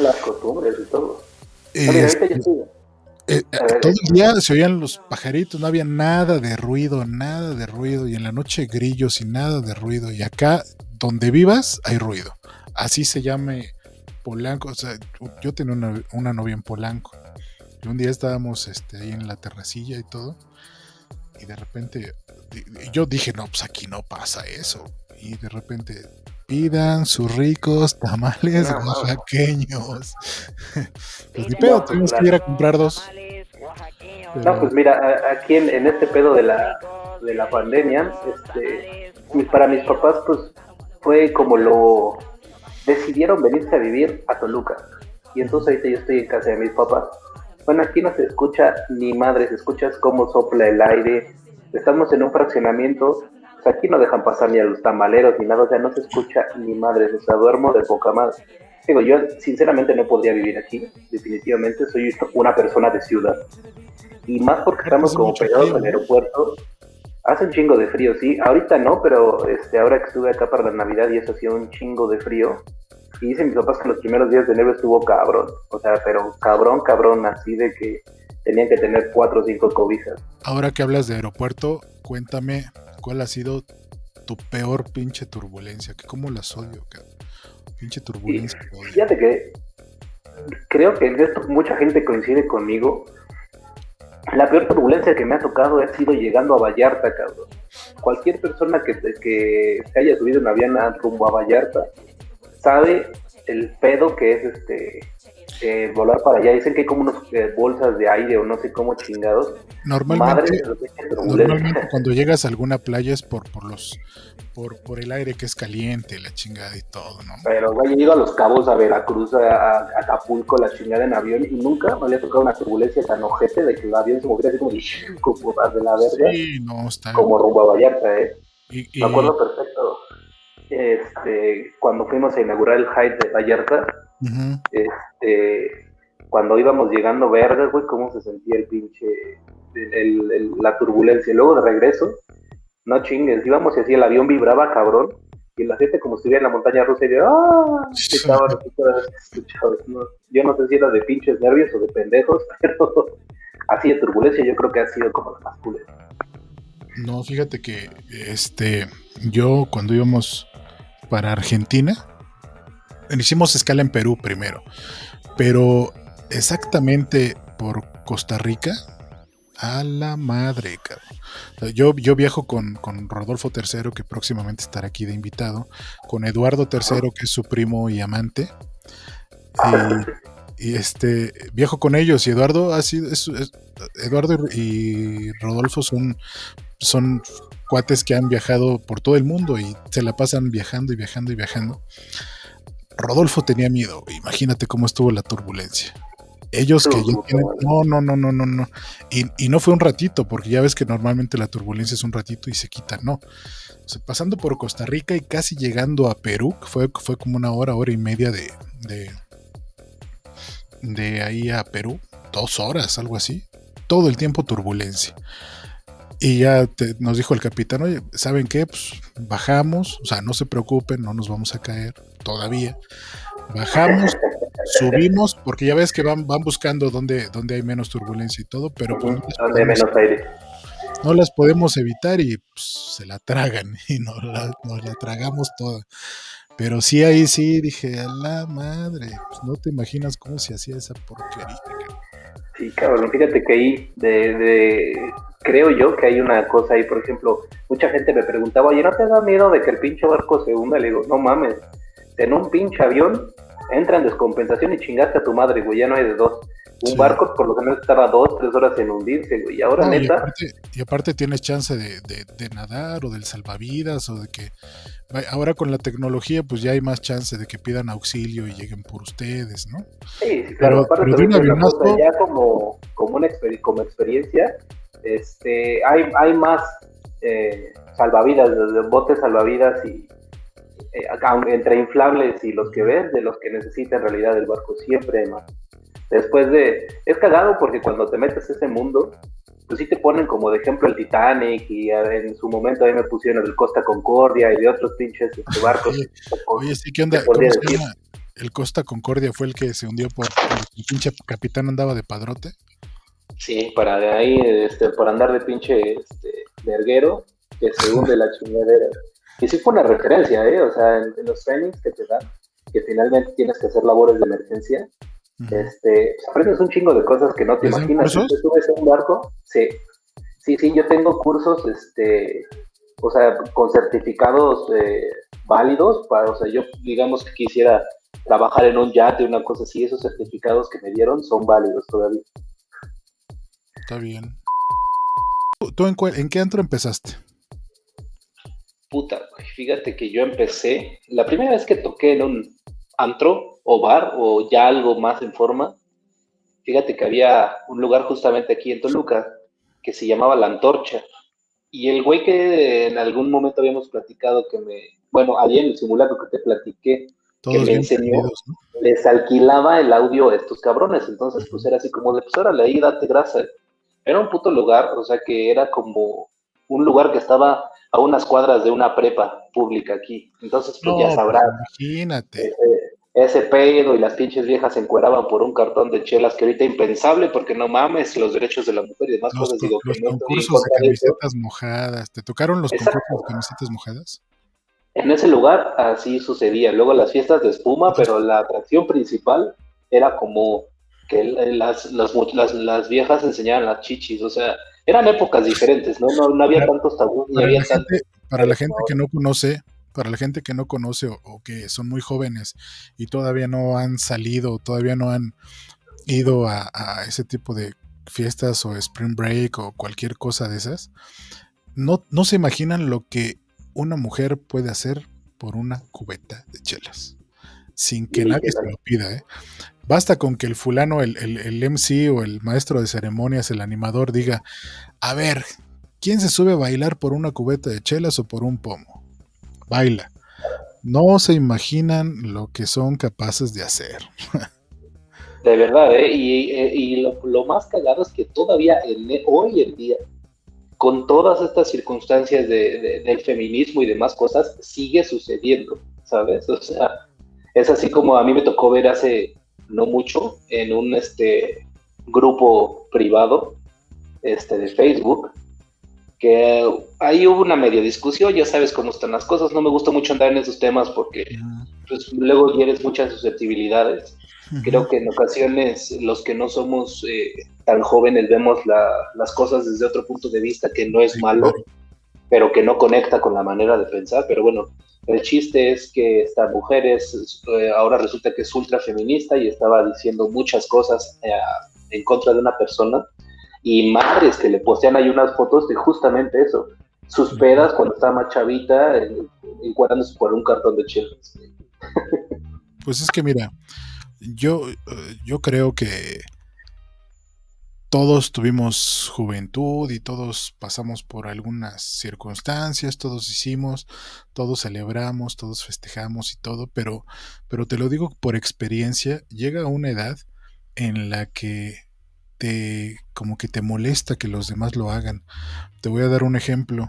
las costumbres y todo. Eh, eh, todo el día se oían los pajaritos, no había nada de ruido, nada de ruido, y en la noche grillos y nada de ruido, y acá donde vivas hay ruido. Así se llame Polanco, o sea, yo tenía una, novia en Polanco, y un día estábamos este, ahí en la terracilla y todo, y de repente yo dije, no, pues aquí no pasa eso, y de repente pidan sus ricos tamales oaxaqueños. pues ni pedo, tuvimos que ir a comprar dos. No, pues mira, aquí en, este pedo de la, de la pandemia, este, para mis papás, pues fue como lo decidieron venirse a vivir a Toluca. Y entonces ahorita yo estoy en casa de mis papás. Bueno, aquí no se escucha ni madre, se escucha cómo sopla el aire. Estamos en un fraccionamiento aquí no dejan pasar ni a los tamaleros ni nada, o sea, no se escucha ni madres, o sea, duermo de poca madre. Digo, yo sinceramente no podría vivir aquí, definitivamente soy una persona de ciudad. Y más porque estamos como pegados al aeropuerto. Hace un chingo de frío, sí. Ahorita no, pero este, ahora que estuve acá para la Navidad y eso hacía un chingo de frío. Y dicen mis papás que los primeros días de enero estuvo cabrón. O sea, pero cabrón, cabrón, así de que tenían que tener cuatro o cinco cobijas. Ahora que hablas de aeropuerto, cuéntame ¿Cuál ha sido tu peor pinche turbulencia? Que cómo las odio, Pinche turbulencia. fíjate que creo que esto mucha gente coincide conmigo. La peor turbulencia que me ha tocado ha sido llegando a Vallarta, cabrón. Cualquier persona que, que se haya subido en avión rumbo a Vallarta sabe el pedo que es este eh, volar para allá. Dicen que hay como unas eh, bolsas de aire o no sé cómo chingados. Normalmente, cuando llegas a alguna playa es por, por los por, por el aire que es caliente, la chingada y todo, ¿no? Pero güey, he ido a los cabos a Veracruz, a, Acapulco, la chingada en avión y nunca me había tocado una turbulencia tan ojete de que el avión se moviera así como, como de la verga. Sí, no, está... Como rumbo a Vallarta, ¿eh? Me acuerdo perfecto. Este, cuando fuimos a inaugurar el Hyde de Vallarta, este, cuando íbamos llegando verdes, güey, cómo se sentía el pinche, la turbulencia. Luego de regreso, no chingues, íbamos y así el avión vibraba cabrón, y la gente como si estuviera en la montaña rusa y de ¡ah! Yo no sé si era de pinches nervios o de pendejos, pero así de turbulencia yo creo que ha sido como la más No, fíjate que este yo cuando íbamos para Argentina, hicimos escala en Perú primero, pero exactamente por Costa Rica, a la madre, cabrón. Yo, yo viajo con, Rodolfo III, que próximamente estará aquí de invitado, con Eduardo III, que es su primo y amante. Y, este viajo con ellos y Eduardo ha sido Eduardo y Rodolfo son son cuates que han viajado por todo el mundo y se la pasan viajando y viajando y viajando Rodolfo tenía miedo, imagínate cómo estuvo la turbulencia. Ellos que ya tienen, no, no, no, no, no, no. Y, no fue un ratito, porque ya ves que normalmente la turbulencia es un ratito y se quita, no. pasando por Costa Rica y casi llegando a Perú, fue, fue como una hora, hora y media de, de, de ahí a Perú, dos horas, algo así. Todo el tiempo turbulencia. Y ya nos dijo el capitán, oye, ¿saben qué? Pues bajamos, o sea, no se preocupen, no nos vamos a caer todavía. Bajamos, subimos, porque ya ves que van, van buscando dónde, dónde hay menos turbulencia y todo, pero pues, no, menos aire. no las podemos evitar y pues, se la tragan y nos la, nos la tragamos toda. Pero sí, ahí sí dije, a la madre, pues no te imaginas cómo se hacía esa porquería. Sí, cabrón, fíjate que ahí de, de, creo yo que hay una cosa ahí, por ejemplo, mucha gente me preguntaba, oye, ¿no te da miedo de que el pinche barco se hunda? Le digo, no mames, en un pinche avión entra en descompensación y chingaste a tu madre, güey, ya no hay de dos. Un barco por lo menos estaba dos, tres horas en hundirse, güey, y ahora neta... Y aparte, tienes chance de, de, nadar o del salvavidas o de que... Ahora con la tecnología pues ya hay más chance de que pidan auxilio y lleguen por ustedes, ¿no? Sí, sí claro, pero, aparte, ya como, como, una como experiencia, este, hay, hay más eh, salvavidas, botes salvavidas y eh, entre inflables y los que ves, de los que necesita en realidad el barco, siempre hay más. Después de, es cagado porque cuando te metes a ese mundo, pues sí te ponen como de ejemplo el Titanic y en su momento ahí me pusieron el Costa Concordia y de otros pinches este, barcos. Oye, sí, ¿qué onda? El Costa Concordia fue el que se hundió por el pinche capitán andaba de padrote. Sí, para de ahí, este, por andar de pinche este, verguero, que se hunde la chingadera. Y sí fue una referencia, ¿eh? O sea, en, los trainings que te dan, que finalmente tienes que hacer labores de emergencia, este, pues, aprendes un chingo de cosas que no te imaginas. Si tú subes un barco, sí, sí, sí, yo tengo cursos, este, o sea, con certificados eh, válidos, para, o sea, yo digamos que quisiera trabajar en un yate, una cosa así, esos certificados que me dieron son válidos todavía. Está bien. ¿Tú en, qué antro empezaste? Puta, fíjate que yo empecé, la primera vez que toqué en un antro o bar o ya algo más en forma, fíjate que había un lugar justamente aquí en Toluca que se llamaba La Antorcha. Y el güey que en algún momento habíamos platicado que me, bueno, ahí en el simulacro que te platiqué, que me enseñó, les alquilaba el audio a estos cabrones. Entonces, pues era así como de, pues órale, ahí date grasa. Era un puto lugar, o sea que era como un lugar que estaba a unas cuadras de una prepa pública aquí. Entonces, pues ya sabrás. Imagínate. Ese, pedo y las pinches viejas se encueraban por un cartón de chelas que ahorita impensable porque no mames los derechos de la mujer y demás cosas. Digo, los concursos de camisetas mojadas. ¿Te tocaron los concursos de camisetas mojadas? En ese lugar así sucedía. Luego las fiestas de espuma, pero la atracción principal era como que las, las, las, viejas enseñaban las chichis, o sea, eran épocas diferentes, ¿no? No, había tantos tabús, para había la gente, Para la gente que no conoce, para la gente que no conoce o, que son muy jóvenes y todavía no han salido, todavía no han ido a, ese tipo de fiestas o spring break o cualquier cosa de esas, no, no se imaginan lo que una mujer puede hacer por una cubeta de chelas, sin que nadie se lo pida, ¿eh? Basta con que el fulano, el, el, MC o el maestro de ceremonias, el animador, diga, a ver, ¿quién se sube a bailar por una cubeta de chelas o por un pomo? Baila. No se imaginan lo que son capaces de hacer. De verdad, ¿eh? y, lo, más cagado es que todavía hoy en día, con todas estas circunstancias del feminismo y demás cosas, sigue sucediendo, ¿sabes? O sea, es así como a mí me tocó ver hace no mucho, en un este, grupo privado este, de Facebook, que ahí hubo una media discusión, ya sabes cómo están las cosas, no me gusta mucho andar en esos temas porque pues, luego hieres muchas susceptibilidades. Creo que en ocasiones los que no somos eh, tan jóvenes vemos las cosas desde otro punto de vista que no es malo, pero que no conecta con la manera de pensar, pero bueno, el chiste es que esta mujer es, eh, ahora resulta que es ultra feminista y estaba diciendo muchas cosas eh, en contra de una persona. Y madres que le postean ahí unas fotos de justamente eso. Sus pedas cuando estaba más chavita, encuadrándose por un cartón de chelas. Pues es que mira, yo, eh, yo creo que todos tuvimos juventud y todos pasamos por algunas circunstancias, todos hicimos, todos celebramos, todos festejamos y todo, pero, pero te lo digo por experiencia, llega una edad en la que te como que te molesta que los demás lo hagan. Te voy a dar un ejemplo.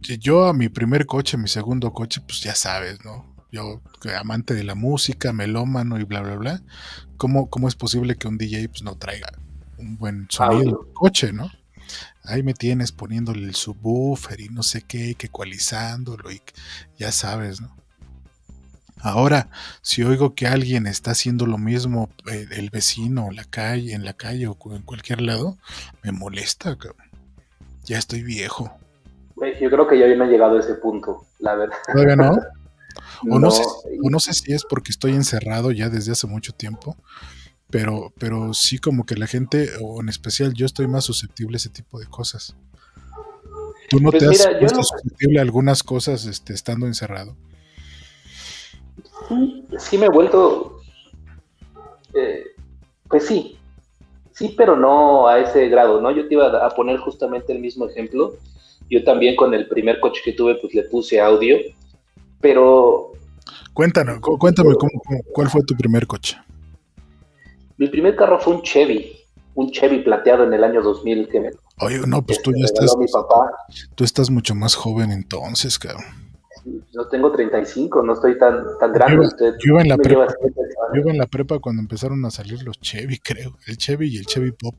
Yo a mi primer coche, mi segundo coche, pues ya sabes, ¿no? Yo, amante de la música, melómano y bla, bla, bla. ¿Cómo, cómo es posible que un DJ pues, no traiga un buen sonido coche, ¿no? Ahí me tienes poniéndole el subwoofer y no sé qué, que ecualizándolo y ya sabes, ¿no? Ahora, si oigo que alguien está haciendo lo mismo, eh, el vecino, la calle, en la calle o en cualquier lado, me molesta, cabrón. Ya estoy viejo. Yo creo que ya no he llegado a ese punto, la verdad. ¿Todavía no? O no, sé, o no sé si es porque estoy encerrado ya desde hace mucho tiempo, pero, pero sí como que la gente, o en especial yo estoy más susceptible a ese tipo de cosas. ¿Tú no pues te has susceptible a algunas cosas este, estando encerrado? Sí, sí me he vuelto, eh, pues sí, Sí, pero no a ese grado, ¿no? Yo te iba a poner justamente el mismo ejemplo. Yo también con el primer coche que tuve, pues le puse audio, pero... Cuéntanos, cuéntame cómo, cuál fue tu primer coche. Mi primer carro fue un Chevy, un Chevy plateado en el año 2000 que me... Oye, no, pues tú ya estás... Mi papá. Tú estás mucho más joven entonces, cabrón. Yo tengo 35, no estoy tan, tan grande. Yo, iba en la prepa, yo iba en la prepa cuando empezaron a salir los Chevy, creo. El Chevy y el Chevy Pop.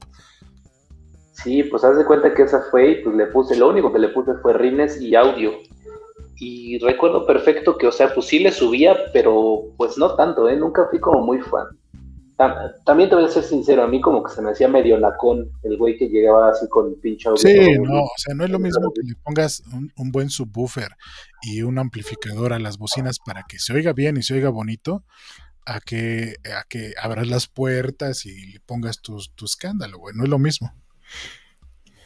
Sí, pues haz de cuenta que esa fue y pues le puse, lo único que le puse fue rines y audio. Y recuerdo perfecto que, o sea, pues sí le subía, pero pues no tanto, ¿eh? Nunca fui como muy fan. También te voy a ser sincero, a mí como que se me hacía medio nacón el güey que llegaba así con pinche audio. Sí, no, o sea, no es lo mismo que le pongas un, buen subwoofer y un amplificador a las bocinas para que se oiga bien y se oiga bonito, a que, a que abras las puertas y le pongas tu, tu escándalo, güey, no es lo mismo.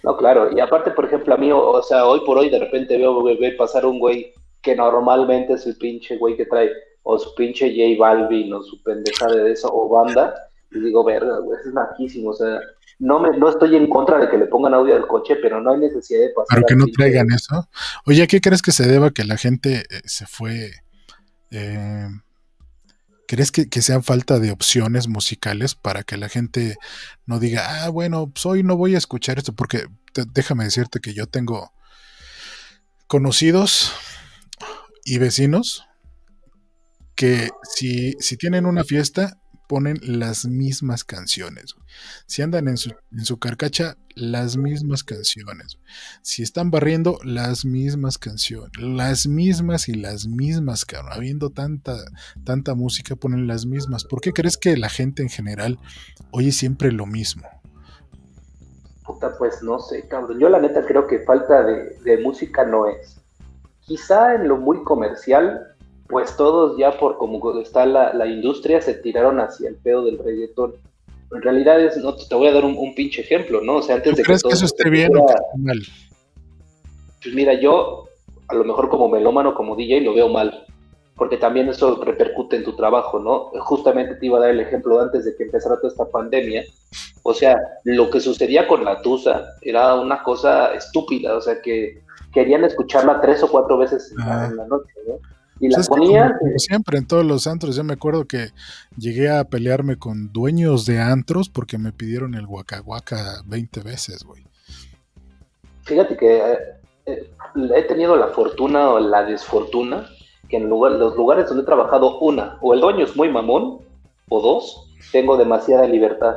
No, claro, y aparte, por ejemplo, a mí, o, sea, hoy por hoy de repente veo, veo pasar un güey que normalmente es el pinche güey que trae o su pinche J Balvin o su pendeja de eso o banda, y digo, verga, güey, es majísimo, o sea, no me, no estoy en contra de que le pongan audio al coche, pero no hay necesidad de pasar. Pero que no traigan eso. Oye, qué crees que se deba que la gente eh, se fue? Eh, ¿Crees que, que, sea falta de opciones musicales para que la gente no diga, ah, bueno, pues hoy no voy a escuchar esto? Porque déjame decirte que yo tengo conocidos y vecinos que si, si tienen una fiesta, ponen las mismas canciones. Si andan en su, en su carcacha, las mismas canciones. Si están barriendo, las mismas canciones. Las mismas y las mismas, cabrón. Habiendo tanta, tanta música, ponen las mismas. ¿Por qué crees que la gente en general oye siempre lo mismo? Puta, pues no sé, cabrón. Yo la neta creo que falta de, de música no es. Quizá en lo muy comercial pues todos ya por como está la, industria se tiraron hacia el pedo del reggaetón. En realidad es, no, te voy a dar un, pinche ejemplo, ¿no? O sea, antes de crees que, eso esté bien o mal? Pues mira, yo a lo mejor como melómano, como DJ, lo veo mal, porque también eso repercute en tu trabajo, ¿no? Justamente te iba a dar el ejemplo antes de que empezara toda esta pandemia. O sea, lo que sucedía con la Tusa era una cosa estúpida, o sea, que querían escucharla tres o cuatro veces en la noche, ¿no? Y la ponía. siempre en todos los antros, yo me acuerdo que llegué a pelearme con dueños de antros porque me pidieron el guacahuaca 20 veces, güey. Fíjate que eh, eh, he tenido la fortuna o la desfortuna que en los lugares donde he trabajado, una, o el dueño es muy mamón, o dos, tengo demasiada libertad.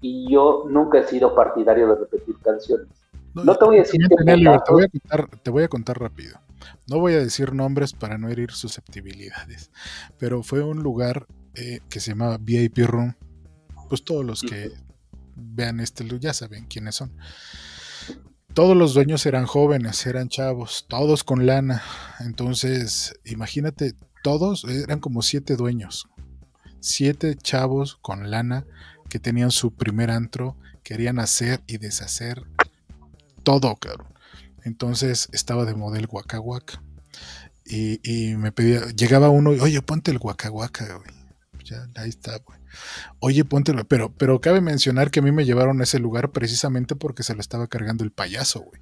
Y yo nunca he sido partidario de repetir canciones. No, te voy a decir que. te, voy a contar, te voy a contar rápido. No voy a decir nombres para no herir susceptibilidades, pero fue un lugar eh, que se llamaba VIP Room. Pues todos los que vean este ya saben quiénes son. Todos los dueños eran jóvenes, eran chavos, todos con lana. Entonces, imagínate, todos eran como siete dueños. Siete chavos con lana que tenían su primer antro, querían hacer y deshacer todo, cabrón. Entonces estaba de modelo Waka Y, y, me pedía, llegaba uno, oye, ponte el Waka güey. Ya, ahí está, güey. Oye, ponte, pero, pero cabe mencionar que a mí me llevaron a ese lugar precisamente porque se lo estaba cargando el payaso, güey.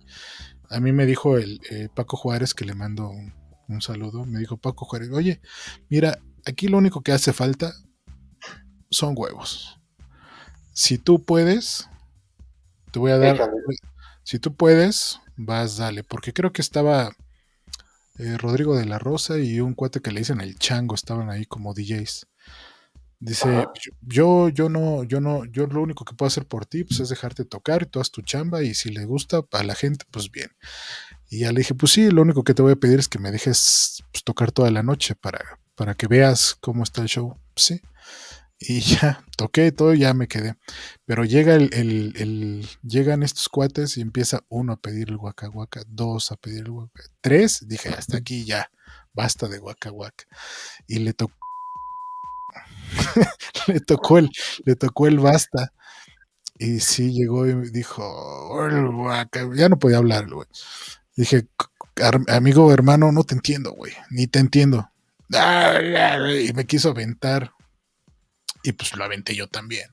A mí me dijo el eh, Paco Juárez, que le mando un, saludo, me dijo Paco Juárez, oye, mira, aquí lo único que hace falta son huevos. Si tú puedes, te voy a dar, si tú puedes, vas, dale, porque creo que estaba eh, Rodrigo de la Rosa y un cuate que le dicen el Chango, estaban ahí como DJs. Dice, yo, yo no, yo no, yo lo único que puedo hacer por ti, pues es dejarte tocar, y tú haz tu chamba, y si le gusta a la gente, pues bien. Y ya le dije, pues sí, lo único que te voy a pedir es que me dejes pues, tocar toda la noche para, para que veas cómo está el show. sí. Y ya, toqué todo y ya me quedé. Pero llega el, el, llegan estos cuates y empieza uno a pedir el guaca dos a pedir el guaca, tres, dije, hasta aquí ya, basta de guaca Y le tocó le tocó el, le tocó el basta. Y sí, llegó y dijo, ya no podía hablar, güey. Dije, amigo, hermano, no te entiendo, güey, ni te entiendo. Y me quiso aventar y pues lo aventé yo también.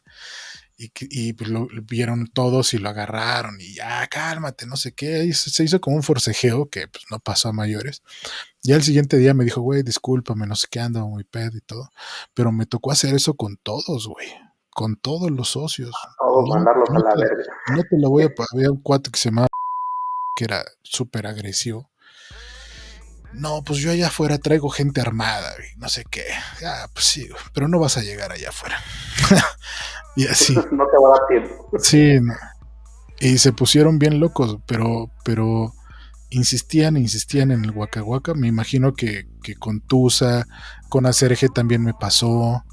y, y pues lo vieron todos y lo agarraron y ya, cálmate, no sé qué. Y se hizo como un forcejeo que pues, no pasó a mayores. Ya el siguiente día me dijo, güey, discúlpame, no sé qué, ando muy pedo y todo. Pero me tocó hacer eso con todos, güey. Con todos los socios. Todos mandarlos a la verga. No te lo voy a... Había un cuate que se llamaba que era súper agresivo. No, pues yo allá afuera traigo gente armada, no sé qué. Ah, pues sí, pero no vas a llegar allá afuera. y así. no te va a dar tiempo. Sí, y se pusieron bien locos, pero, pero insistían, insistían en el Waka Me imagino que, que con Tusa, con Acerje también me pasó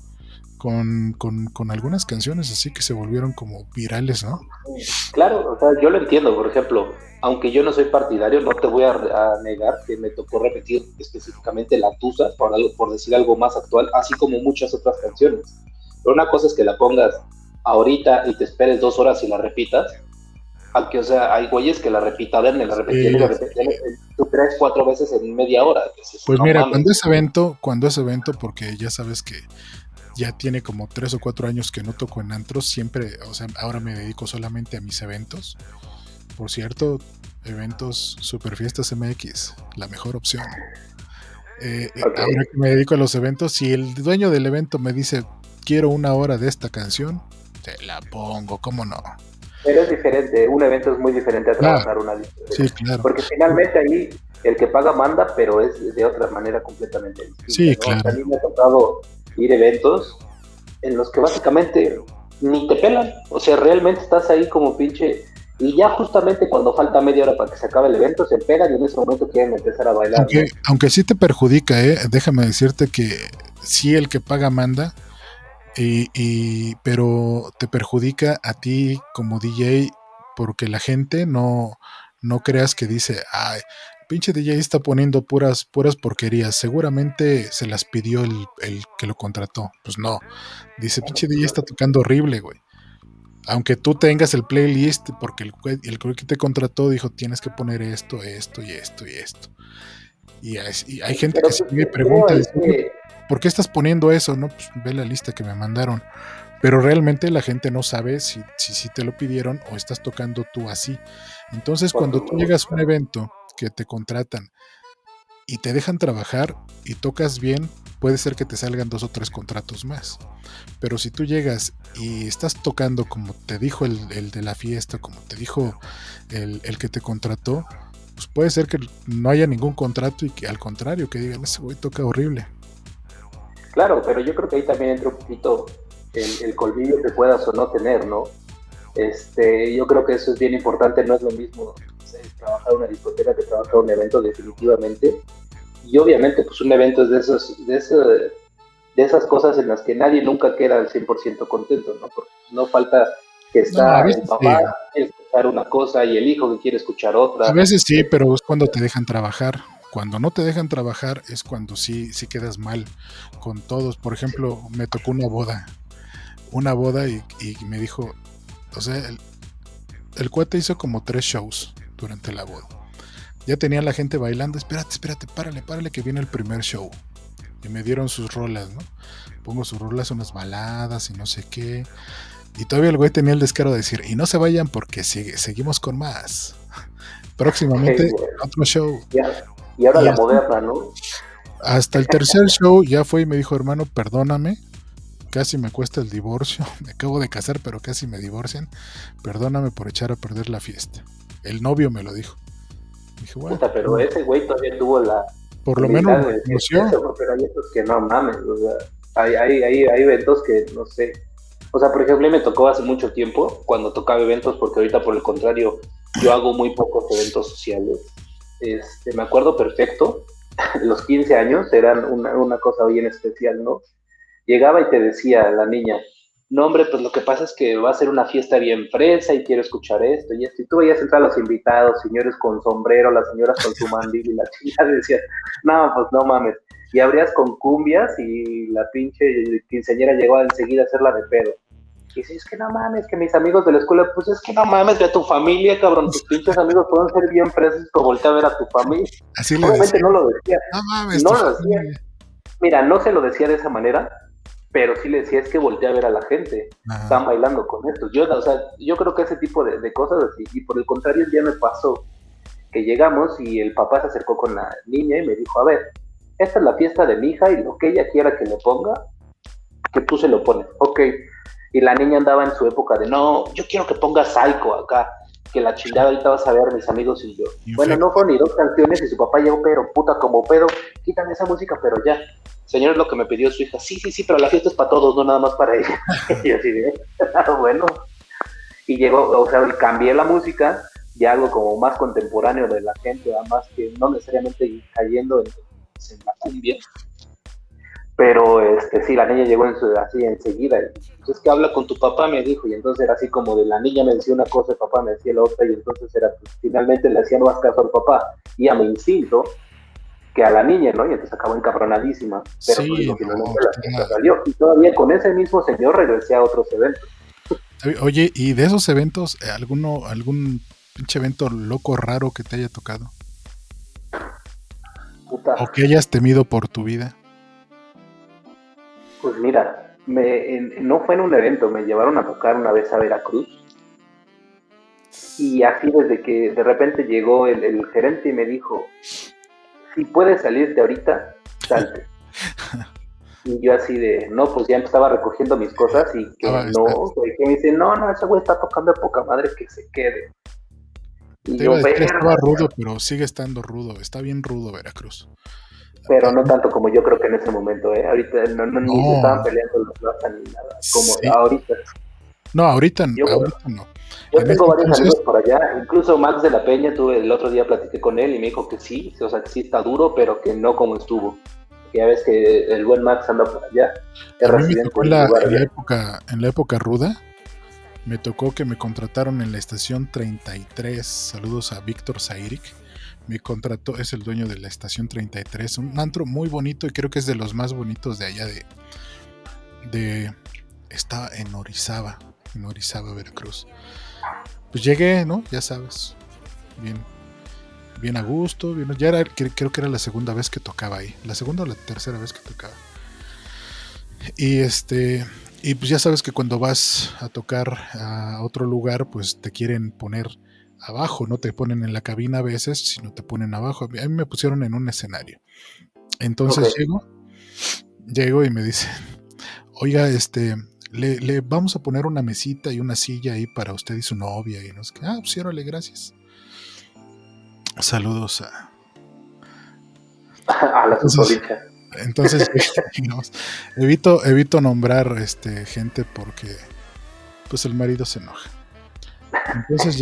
con, con, algunas canciones así que se volvieron como virales, ¿no? Claro, o sea, yo lo entiendo, por ejemplo, aunque yo no soy partidario, no te voy a, negar que me tocó repetir específicamente La Tusa, por, algo, por decir algo más actual, así como muchas otras canciones. Pero una cosa es que la pongas ahorita y te esperes dos horas y la repitas, aunque, o sea, hay güeyes que la repitan, la repetían, la repetían tres, cuatro veces en media hora. pues mira, cuando es evento, cuando es evento, porque ya sabes que ya tiene como tres o cuatro años que no toco en antros, siempre, o sea, ahora me dedico solamente a mis eventos. Por cierto, eventos Super Fiestas MX, la mejor opción. Eh, eh, ahora que me dedico a los eventos, si el dueño del evento me dice, quiero una hora de esta canción, te la pongo, ¿cómo no? Pero es diferente, un evento es muy diferente a trabajar una Sí, claro. Porque finalmente ahí el que paga manda, pero es de otra manera completamente distinta. Sí, claro. A mí me ha tocado ir a eventos en los que básicamente ni te pelan. O sea, realmente estás ahí como pinche. Y ya justamente cuando falta media hora para que se acabe el evento, se pegan y en ese momento quieren empezar a bailar. Aunque, aunque sí te perjudica, ¿eh? déjame decirte que sí el que paga manda, y, y, pero te perjudica a ti como DJ porque la gente no, no creas que dice, ay, pinche DJ está poniendo puras, puras porquerías. Seguramente se las pidió el, que lo contrató. Pues no. Dice, pinche DJ está tocando horrible, güey. Aunque tú tengas el playlist, porque el, el que te contrató dijo, tienes que poner esto, esto y esto y esto. Y hay, gente que se me pregunta, ¿por qué estás poniendo eso? No, pues ve la lista que me mandaron. Pero realmente la gente no sabe si, si, si te lo pidieron o estás tocando tú así. Entonces, cuando tú llegas a un evento que te contratan y te dejan trabajar y tocas bien, puede ser que te salgan dos o tres contratos más. Pero si tú llegas y estás tocando como te dijo el, de la fiesta, como te dijo el, que te contrató, pues puede ser que no haya ningún contrato y que al contrario, que digan, ese güey toca horrible. Claro, pero yo creo que ahí también entra un poquito el, el colmillo que puedas o no tener, ¿no? Este, yo creo que eso es bien importante, no es lo mismo trabajar una discoteca que trabajar un evento definitivamente. Y obviamente pues un evento es de, esos, de, de esas cosas en las que nadie nunca queda al 100% contento, ¿no? Porque no falta que está el papá quiere escuchar una cosa y el hijo que quiere escuchar otra. A veces sí, pero es cuando te dejan trabajar. Cuando no te dejan trabajar es cuando sí, sí quedas mal con todos. Por ejemplo, me tocó una boda. Una boda y, y me dijo, o sea, el, el cuate hizo como tres shows durante la boda. Ya tenía la gente bailando, espérate, espérate, párale, párale que viene el primer show. Y me dieron sus rolas, ¿no? Pongo sus rolas, unas baladas y no sé qué. Y todavía el güey tenía el descaro de decir, y no se vayan porque sigue, seguimos con más. Próximamente otro show. y ahora la moderna, ¿no? Hasta el tercer show ya fue y me dijo, hermano, perdóname, casi me cuesta el divorcio, me acabo de casar, pero casi me divorcian, perdóname por echar a perder la fiesta. El novio me lo dijo. Dije, bueno, pero ese güey todavía tuvo la... Por lo menos Pero hay estos que no mames, o sea, hay, hay, hay, hay eventos que no sé. O sea, por ejemplo, me tocó hace mucho tiempo cuando tocaba eventos, porque ahorita por el contrario, yo hago muy pocos eventos sociales. Este, me acuerdo perfecto, los 15 años eran una, una cosa bien especial, ¿no? Llegaba y te decía la niña, no, hombre, pues lo que pasa es que va a ser una fiesta bien fresa y quiero escuchar esto y esto. Y tú veías entrar a los invitados, señores con sombrero, las señoras con su mandil y la chica decía, no, pues no mames. Y abrías con cumbias y la pinche quinceañera llegó enseguida a hacerla de pedo. Y dices, es que no mames, que mis amigos de la escuela, pues es que no mames, a tu familia, cabrón, tus pinches amigos pueden ser bien fresos como voltea a ver a tu familia. Así Obviamente no lo decía. No mames. No lo decía. Mira, no se lo decía de esa manera, pero sí le decía, es que volteé a ver a la gente, están bailando con esto. Yo, o sea, yo creo que ese tipo de, cosas así, y por el contrario, el día me pasó que llegamos y el papá se acercó con la niña y me dijo, a ver, esta es la fiesta de mi hija y lo que ella quiera que le ponga, que tú se lo pones, ok. Y la niña andaba en su época de, no, yo quiero que ponga Psycho acá, que la chingada ahorita vas a ver mis amigos y yo. bueno, no fue ni dos canciones y su papá llegó, pero puta como pedo, quítame esa música, pero ya. Señor, es lo que me pidió su hija. Sí, sí, sí, pero la fiesta es para todos, no nada más para ella. y así de, ah, bueno. Y llegó, o sea, cambié la música y algo como más contemporáneo de la gente, además que no necesariamente cayendo en, en la cumbia. Pero este, sí, la niña llegó en su, así enseguida. Entonces, que habla con tu papá? Me dijo. Y entonces era así como de la niña me decía una cosa, el papá me decía la otra. Y entonces era, pues, finalmente le hacían más caso al papá y a mi instinto que a la niña, ¿no? Y entonces acabó encabronadísima. Pero pues, finalmente la salió. Y todavía con ese mismo señor regresé a otros eventos. Oye, ¿y de esos eventos, eh, alguno, algún pinche evento loco, raro que te haya tocado? O que hayas temido por tu vida. Pues mira, me, no fue en un evento, me llevaron a tocar una vez a Veracruz. Y así desde que de repente llegó el, el gerente y me dijo, si puedes salirte ahorita, salte. y yo así de, no, pues ya estaba recogiendo mis cosas y que no, que me dice, no, no, ese güey está tocando de poca madre que se quede. Y Te yo, estaba rudo, pero sigue estando rudo, está bien rudo Veracruz. Pero no tanto como yo creo que en ese momento, ¿eh? Ahorita no, no, ni se estaban peleando los plazas ni nada, como ahorita. No, ahorita, ahorita no. Yo tengo varios amigos por allá, incluso Max de la Peña, tuve el otro día platiqué con él y me dijo que sí, o sea, que sí está duro, pero que no como estuvo. Ya ves que el buen Max anda por allá. A mí me tocó en la, época, en la época ruda, me tocó que me contrataron en la estación 33, saludos a Víctor Zairik, me contrató, es el dueño de la estación 33, un antro muy bonito y creo que es de los más bonitos de allá de... de está en Orizaba, en Orizaba, Veracruz. Pues llegué, ¿no? Ya sabes. Bien. Bien a gusto. ya era, creo que era la segunda vez que tocaba ahí. La segunda o la tercera vez que tocaba. Y este. Y pues ya sabes que cuando vas a tocar a otro lugar, pues te quieren poner abajo, no te ponen en la cabina a veces, sino te ponen abajo. A mí me pusieron en un escenario. Entonces llego, llego y me dicen, oiga, este, le, vamos a poner una mesita y una silla ahí para usted y su novia. Y nos ah, pues órale, gracias. Saludos a. a la entonces, entonces evito, evito nombrar este, gente porque pues el marido se enoja. Entonces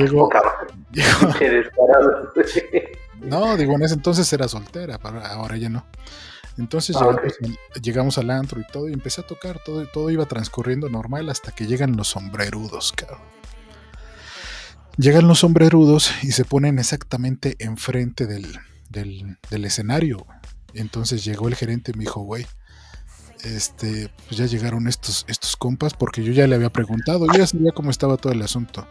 no, digo, en ese entonces era soltera, ahora ya no. Entonces ah, llegamos, al antro y todo, y empecé a tocar, todo, todo iba transcurriendo normal hasta que llegan los sombrerudos, cabrón. Llegan los sombrerudos y se ponen exactamente enfrente del, del, del escenario. Entonces llegó el gerente y me dijo, güey, este, pues ya llegaron estos, estos compas, porque yo ya le había preguntado, yo ya sabía cómo estaba todo el asunto.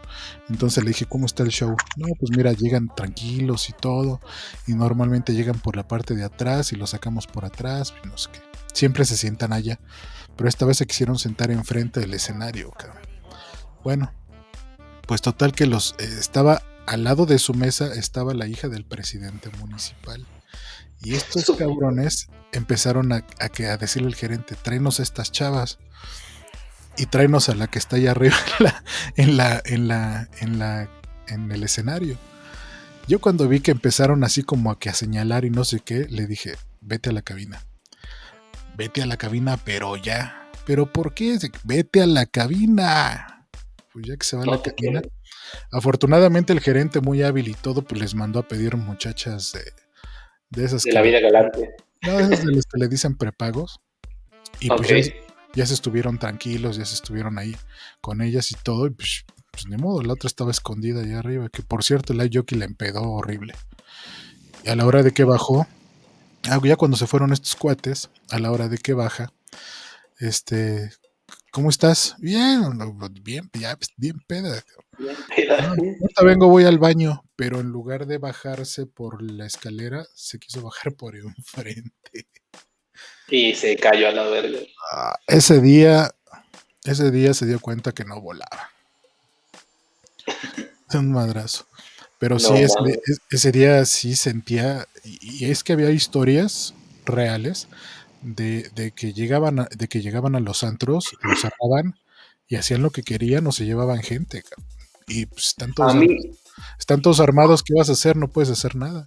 Entonces le dije, ¿cómo está el show? No, pues mira, llegan tranquilos y todo, y normalmente llegan por la parte de atrás y los sacamos por atrás, y no sé qué. Siempre se sientan allá, pero esta vez se quisieron sentar enfrente del escenario, cabrón. Bueno, pues total que los eh, estaba al lado de su mesa estaba la hija del presidente municipal. Y estos cabrones empezaron a, a, decirle al gerente, tráenos a estas chavas y tráenos a la que está allá arriba en la, en la, en la, en el escenario. Yo cuando vi que empezaron así como a que a señalar y no sé qué, le dije, vete a la cabina. Vete a la cabina, pero ya. ¿Pero por qué? Vete a la cabina. Pues ya que se va a la cabina. Afortunadamente el gerente muy hábil y todo, pues les mandó a pedir muchachas de de esas de la vida galante. No, esas de las que le dicen prepagos. Y pues ya, se estuvieron tranquilos, ya se estuvieron ahí con ellas y todo. Y pues, pues ni modo, la otra estaba escondida allá arriba. Que por cierto, el Jockey la empedó horrible. Y a la hora de que bajó, ah, ya cuando se fueron estos cuates, a la hora de que baja, este, ¿cómo estás? Bien, bien, ya, pues, bien peda. Bien peda. ahorita vengo, voy al baño pero en lugar de bajarse por la escalera, se quiso bajar por enfrente. Y se cayó a la verga. Ah, ese día, ese día se dio cuenta que no volaba. Un madrazo. Pero sí, ese, día sí sentía, y, es que había historias reales de, que llegaban a, de que llegaban a los antros, los cerraban y hacían lo que querían o se llevaban gente. Y pues están todos, están todos armados, ¿qué vas a hacer? No puedes hacer nada.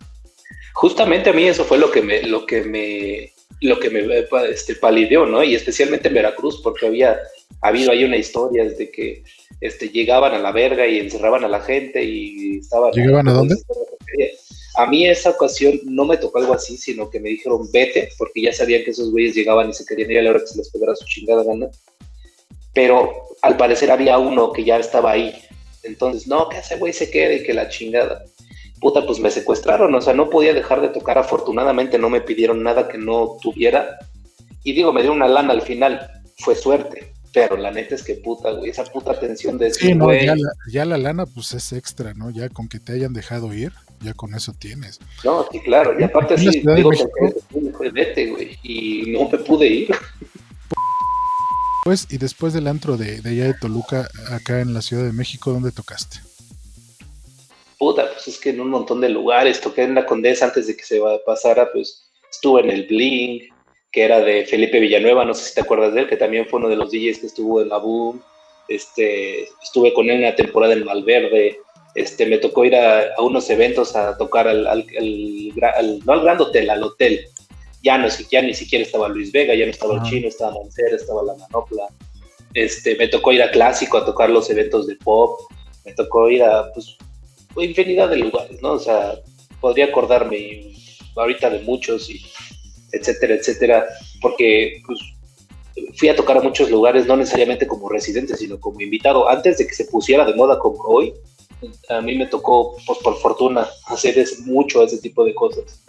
Justamente a mí eso fue lo que me, lo que me, lo que me este, palideó, ¿no? Y especialmente en Veracruz, porque había habido ahí una historia de que este, llegaban a la verga y encerraban a la gente y estaban... ¿Llegaban a dónde? A mí esa ocasión no me tocó algo así, sino que me dijeron vete, porque ya sabían que esos güeyes llegaban y se querían ir a la hora que se les pegara su chingada gana. Pero al parecer había uno que ya estaba ahí. Entonces, no, que ese güey se quede y que la chingada. Puta, pues me secuestraron, o sea, no podía dejar de tocar. Afortunadamente no me pidieron nada que no tuviera. Y digo, me dio una lana al final, fue suerte pero la neta es que puta, güey, esa puta tensión de sí, no, ya, la, ya la, lana pues es extra, ¿no? Ya con que te hayan dejado ir, ya con eso tienes. No, sí, claro, y aparte sí, digo que vete, güey, y no me pude ir. Pues, y después del antro de, de allá de Toluca, acá en la Ciudad de México, ¿dónde tocaste? Puta, pues es que en un montón de lugares, toqué en la Condesa antes de que se pasara, pues estuve en el Blink, que era de Felipe Villanueva, no sé si te acuerdas de él, que también fue uno de los DJs que estuvo en la Boom. Este, estuve con él en una temporada en Malverde. Este, me tocó ir a, unos eventos a tocar al, al, no al Gran Hotel, al hotel. Ya, no, ya ni siquiera estaba Luis Vega, ya no estaba el Chino, estaba Mancera, estaba La Manopla. Este, me tocó ir a Clásico a tocar los eventos de pop. Me tocó ir a, pues, infinidad de lugares, ¿no? O sea, podría acordarme ahorita de muchos y etcétera, etcétera, porque pues, fui a tocar a muchos lugares, no necesariamente como residente, sino como invitado. Antes de que se pusiera de moda como hoy, a mí me tocó, pues por fortuna, hacer mucho ese tipo de cosas.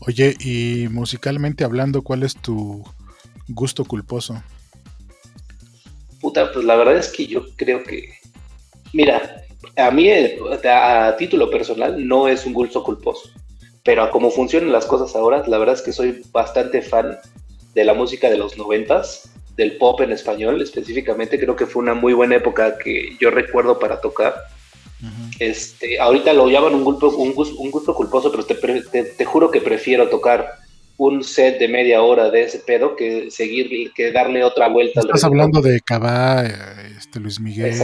Oye, y musicalmente hablando, ¿cuál es tu gusto culposo? Puta, pues la verdad es que yo creo que, mira, a mí a título personal no es un gusto culposo pero a cómo funcionan las cosas ahora, la verdad es que soy bastante fan de la música de los noventas, del pop en español específicamente, creo que fue una muy buena época que yo recuerdo para tocar. este, ahorita lo llaman un gusto, un gusto, culposo, pero te, juro que prefiero tocar un set de media hora de ese pedo que seguir, que darle otra vuelta. Estás hablando de Cabá, este, Luis Miguel.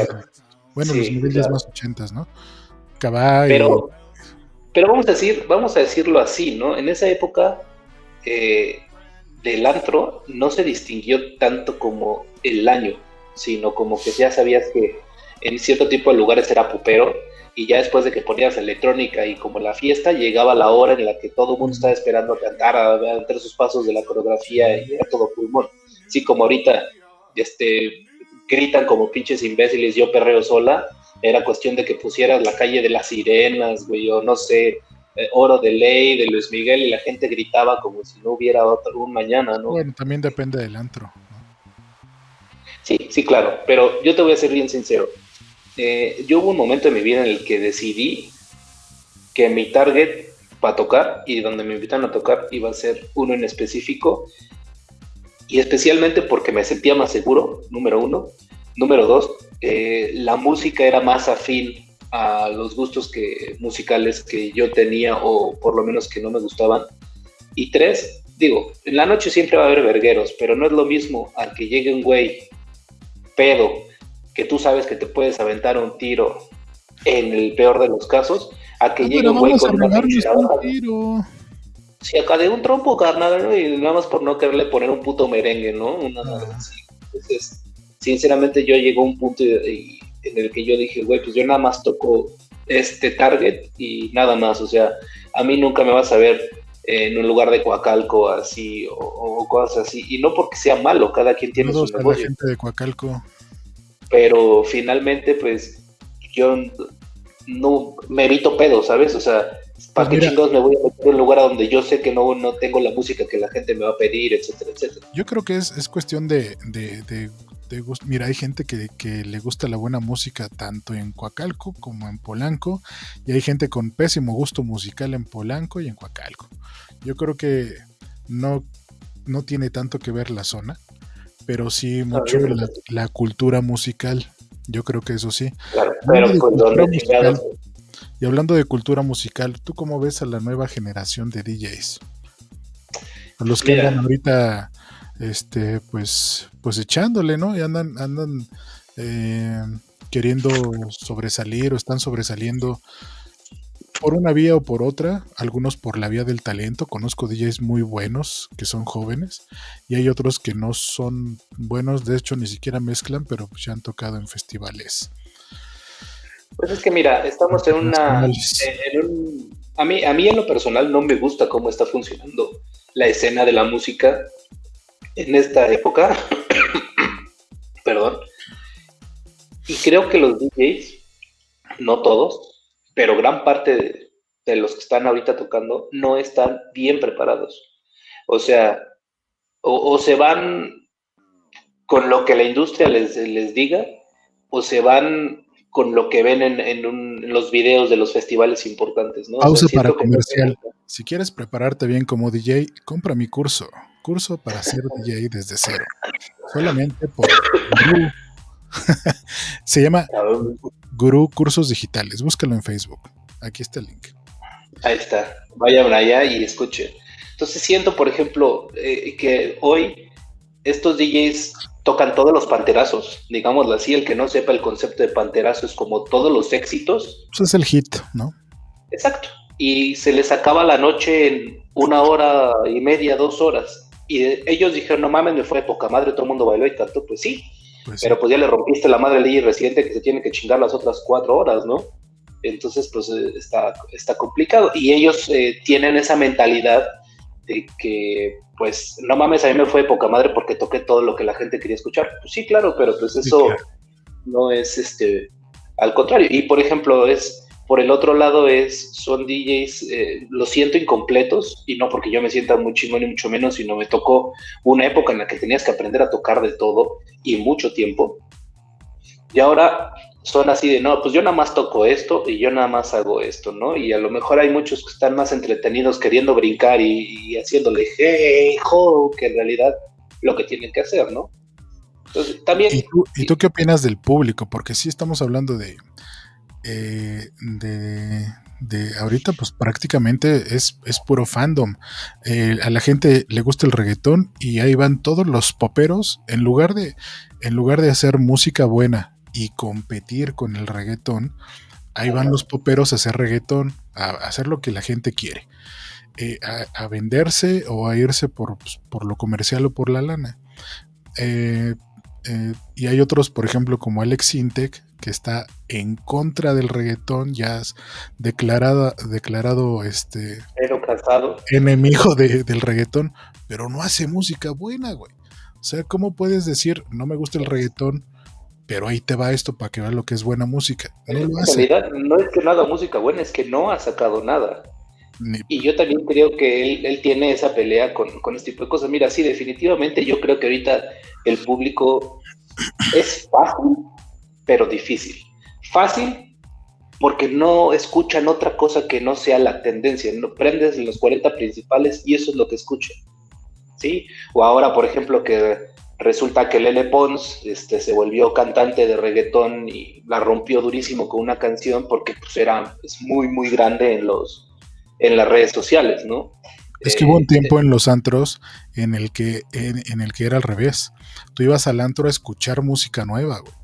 Bueno, Luis Miguel ya es más ochentas, ¿no? Cabá pero, pero vamos a decir, vamos a decirlo así, ¿no? En esa época eh, del antro no se distinguió tanto como el año, sino como que ya sabías que en cierto tipo de lugares era pupero y ya después de que ponías electrónica y como la fiesta llegaba la hora en la que todo el mundo estaba esperando a cantar, a, a sus pasos de la coreografía y era todo pulmón. Sí, como ahorita este, gritan como pinches imbéciles, yo perreo sola, era cuestión de que pusieras la calle de las sirenas, güey, o no sé, eh, Oro de Ley, de Luis Miguel, y la gente gritaba como si no hubiera otro un mañana, ¿no? Bueno, también depende del antro. Sí, sí, claro, pero yo te voy a ser bien sincero. Eh, yo hubo un momento en mi vida en el que decidí que mi target para tocar y donde me invitan a tocar iba a ser uno en específico y especialmente porque me sentía más seguro, número uno. Número dos, eh, la música era más afín a los gustos que, musicales que yo tenía o por lo menos que no me gustaban. Y tres, digo, en la noche siempre va a haber vergueros, pero no es lo mismo al que llegue un güey pedo, que tú sabes que te puedes aventar un tiro en el peor de los casos, a que llegue un güey con una tiro. Si acá de un trompo, carnal, y nada más por no quererle poner un puto merengue, ¿no? Una, ah. Entonces, sinceramente yo llegó a un punto en el que yo dije, güey, pues yo nada más toco este target y nada más, o sea, a mí nunca me vas a ver en un lugar de Coacalco así o, cosas así, y no porque sea malo, cada quien tiene su negocio. gente de Coacalco. Pero finalmente, pues yo no me evito pedo, ¿sabes? O sea, ¿para pues qué chingados me voy a meter en un lugar donde yo sé que no, no tengo la música que la gente me va a pedir, etcétera, etcétera? Yo creo que es, es cuestión de, de, de Mira, hay gente que, le gusta la buena música tanto en Coacalco como en Polanco, y hay gente con pésimo gusto musical en Polanco y en Coacalco. Yo creo que no, no tiene tanto que ver la zona, pero sí mucho la, la cultura musical. Yo creo que eso sí. Claro, pero de pues donde musical. Y hablando de cultura musical, ¿tú cómo ves a la nueva generación de DJs? A los que Mira. andan ahorita, este, pues, pues echándole, ¿no? Y andan, andan eh, queriendo sobresalir o están sobresaliendo por una vía o por otra, algunos por la vía del talento. Conozco DJs muy buenos que son jóvenes y hay otros que no son buenos, de hecho ni siquiera mezclan, pero pues ya han tocado en festivales. Pues es que mira, estamos en una. Nacionales. en un- a, mí, a mí en lo personal no me gusta cómo está funcionando la escena de la música en esta época. Perdón. Y creo que los DJs, no todos, pero gran parte de, de los que están ahorita tocando no están bien preparados. O sea, o, o se van con lo que la industria les, les diga, o se van con lo que ven en, en un- en los videos de los festivales importantes, ¿no? O sea, Pausa para que- comercial. Si quieres prepararte bien como DJ, compra mi curso. Curso para ser DJ desde cero. Solamente por Guru. Se llama Guru Cursos Digitales. Búscalo en Facebook. Aquí está el link. Ahí está, vayan allá y escuchen. Entonces siento, por ejemplo, eh, que hoy estos DJs tocan todos los panterazos, digámoslo así, el que no sepa el concepto de panterazo es como todos los éxitos, Pues es el hit, ¿no? exacto, y se les acaba la noche en una hora y media, dos horas, y ellos dijeron, no mames, me fue poca madre, todo el mundo bailó y cantó, pues sí, Pues sí. pero pues ya le rompiste la madre al DJ residente que se tiene que chingar las otras cuatro horas, ¿no? Entonces, pues eh, está, está complicado. Y ellos eh, tienen esa mentalidad de que, pues, no mames, a mí me fue de poca madre porque toqué todo lo que la gente quería escuchar. Pues sí, claro, pero pues Sí, eso claro. no es, este, al contrario. Y, por ejemplo, es, por el otro lado es, son DJs, eh, lo siento, incompletos, y no porque yo me sienta muy chingón ni mucho menos, sino me tocó una época en la que tenías que aprender a tocar de todo y mucho tiempo. Y ahora son así de, no, pues yo nada más toco esto y yo nada más hago esto, ¿no? Y a lo mejor hay muchos que están más entretenidos queriendo brincar y, haciéndole, hey, que en realidad lo que tienen que hacer, ¿no? Entonces, también... ¿Y tú, y tú qué opinas del público? Porque sí estamos hablando de, eh, de, de ahorita pues prácticamente es, es puro fandom. Eh, a la gente le gusta el reggaetón y ahí van todos los poperos en lugar de, en lugar de hacer música buena y competir con el reggaetón, ahí van los poperos a hacer reggaetón, a, hacer lo que la gente quiere. eh, a, a venderse o a irse por, pues, por lo comercial o por la lana. Eh, eh, y hay otros, por ejemplo, como Alex Sintek, que está en contra del reggaetón, ya es declarada, declarado este enemigo de- del reggaetón, pero no hace música buena, güey. O sea, ¿cómo puedes decir, no me gusta el reggaetón, pero ahí te va esto para que veas lo que es buena música? No lo En hace. realidad no es que no haga música buena, es que no ha sacado nada. Ni- Y yo también creo que él, él tiene esa pelea con, con este tipo de cosas. Mira, sí, definitivamente yo creo que ahorita el público es fácil, pero difícil. Fácil porque no escuchan otra cosa que no sea la tendencia. No prendes los 40 principales y eso es lo que escuchan. ¿Sí? O ahora, por ejemplo, que resulta que Lele Pons este, se volvió cantante de reggaetón y la rompió durísimo con una canción porque pues, era es muy, muy grande en los en las redes sociales, ¿no? Es que hubo un Eh, tiempo en los antros en el que en, en el que era al revés. Tú ibas al antro a escuchar música nueva, güey.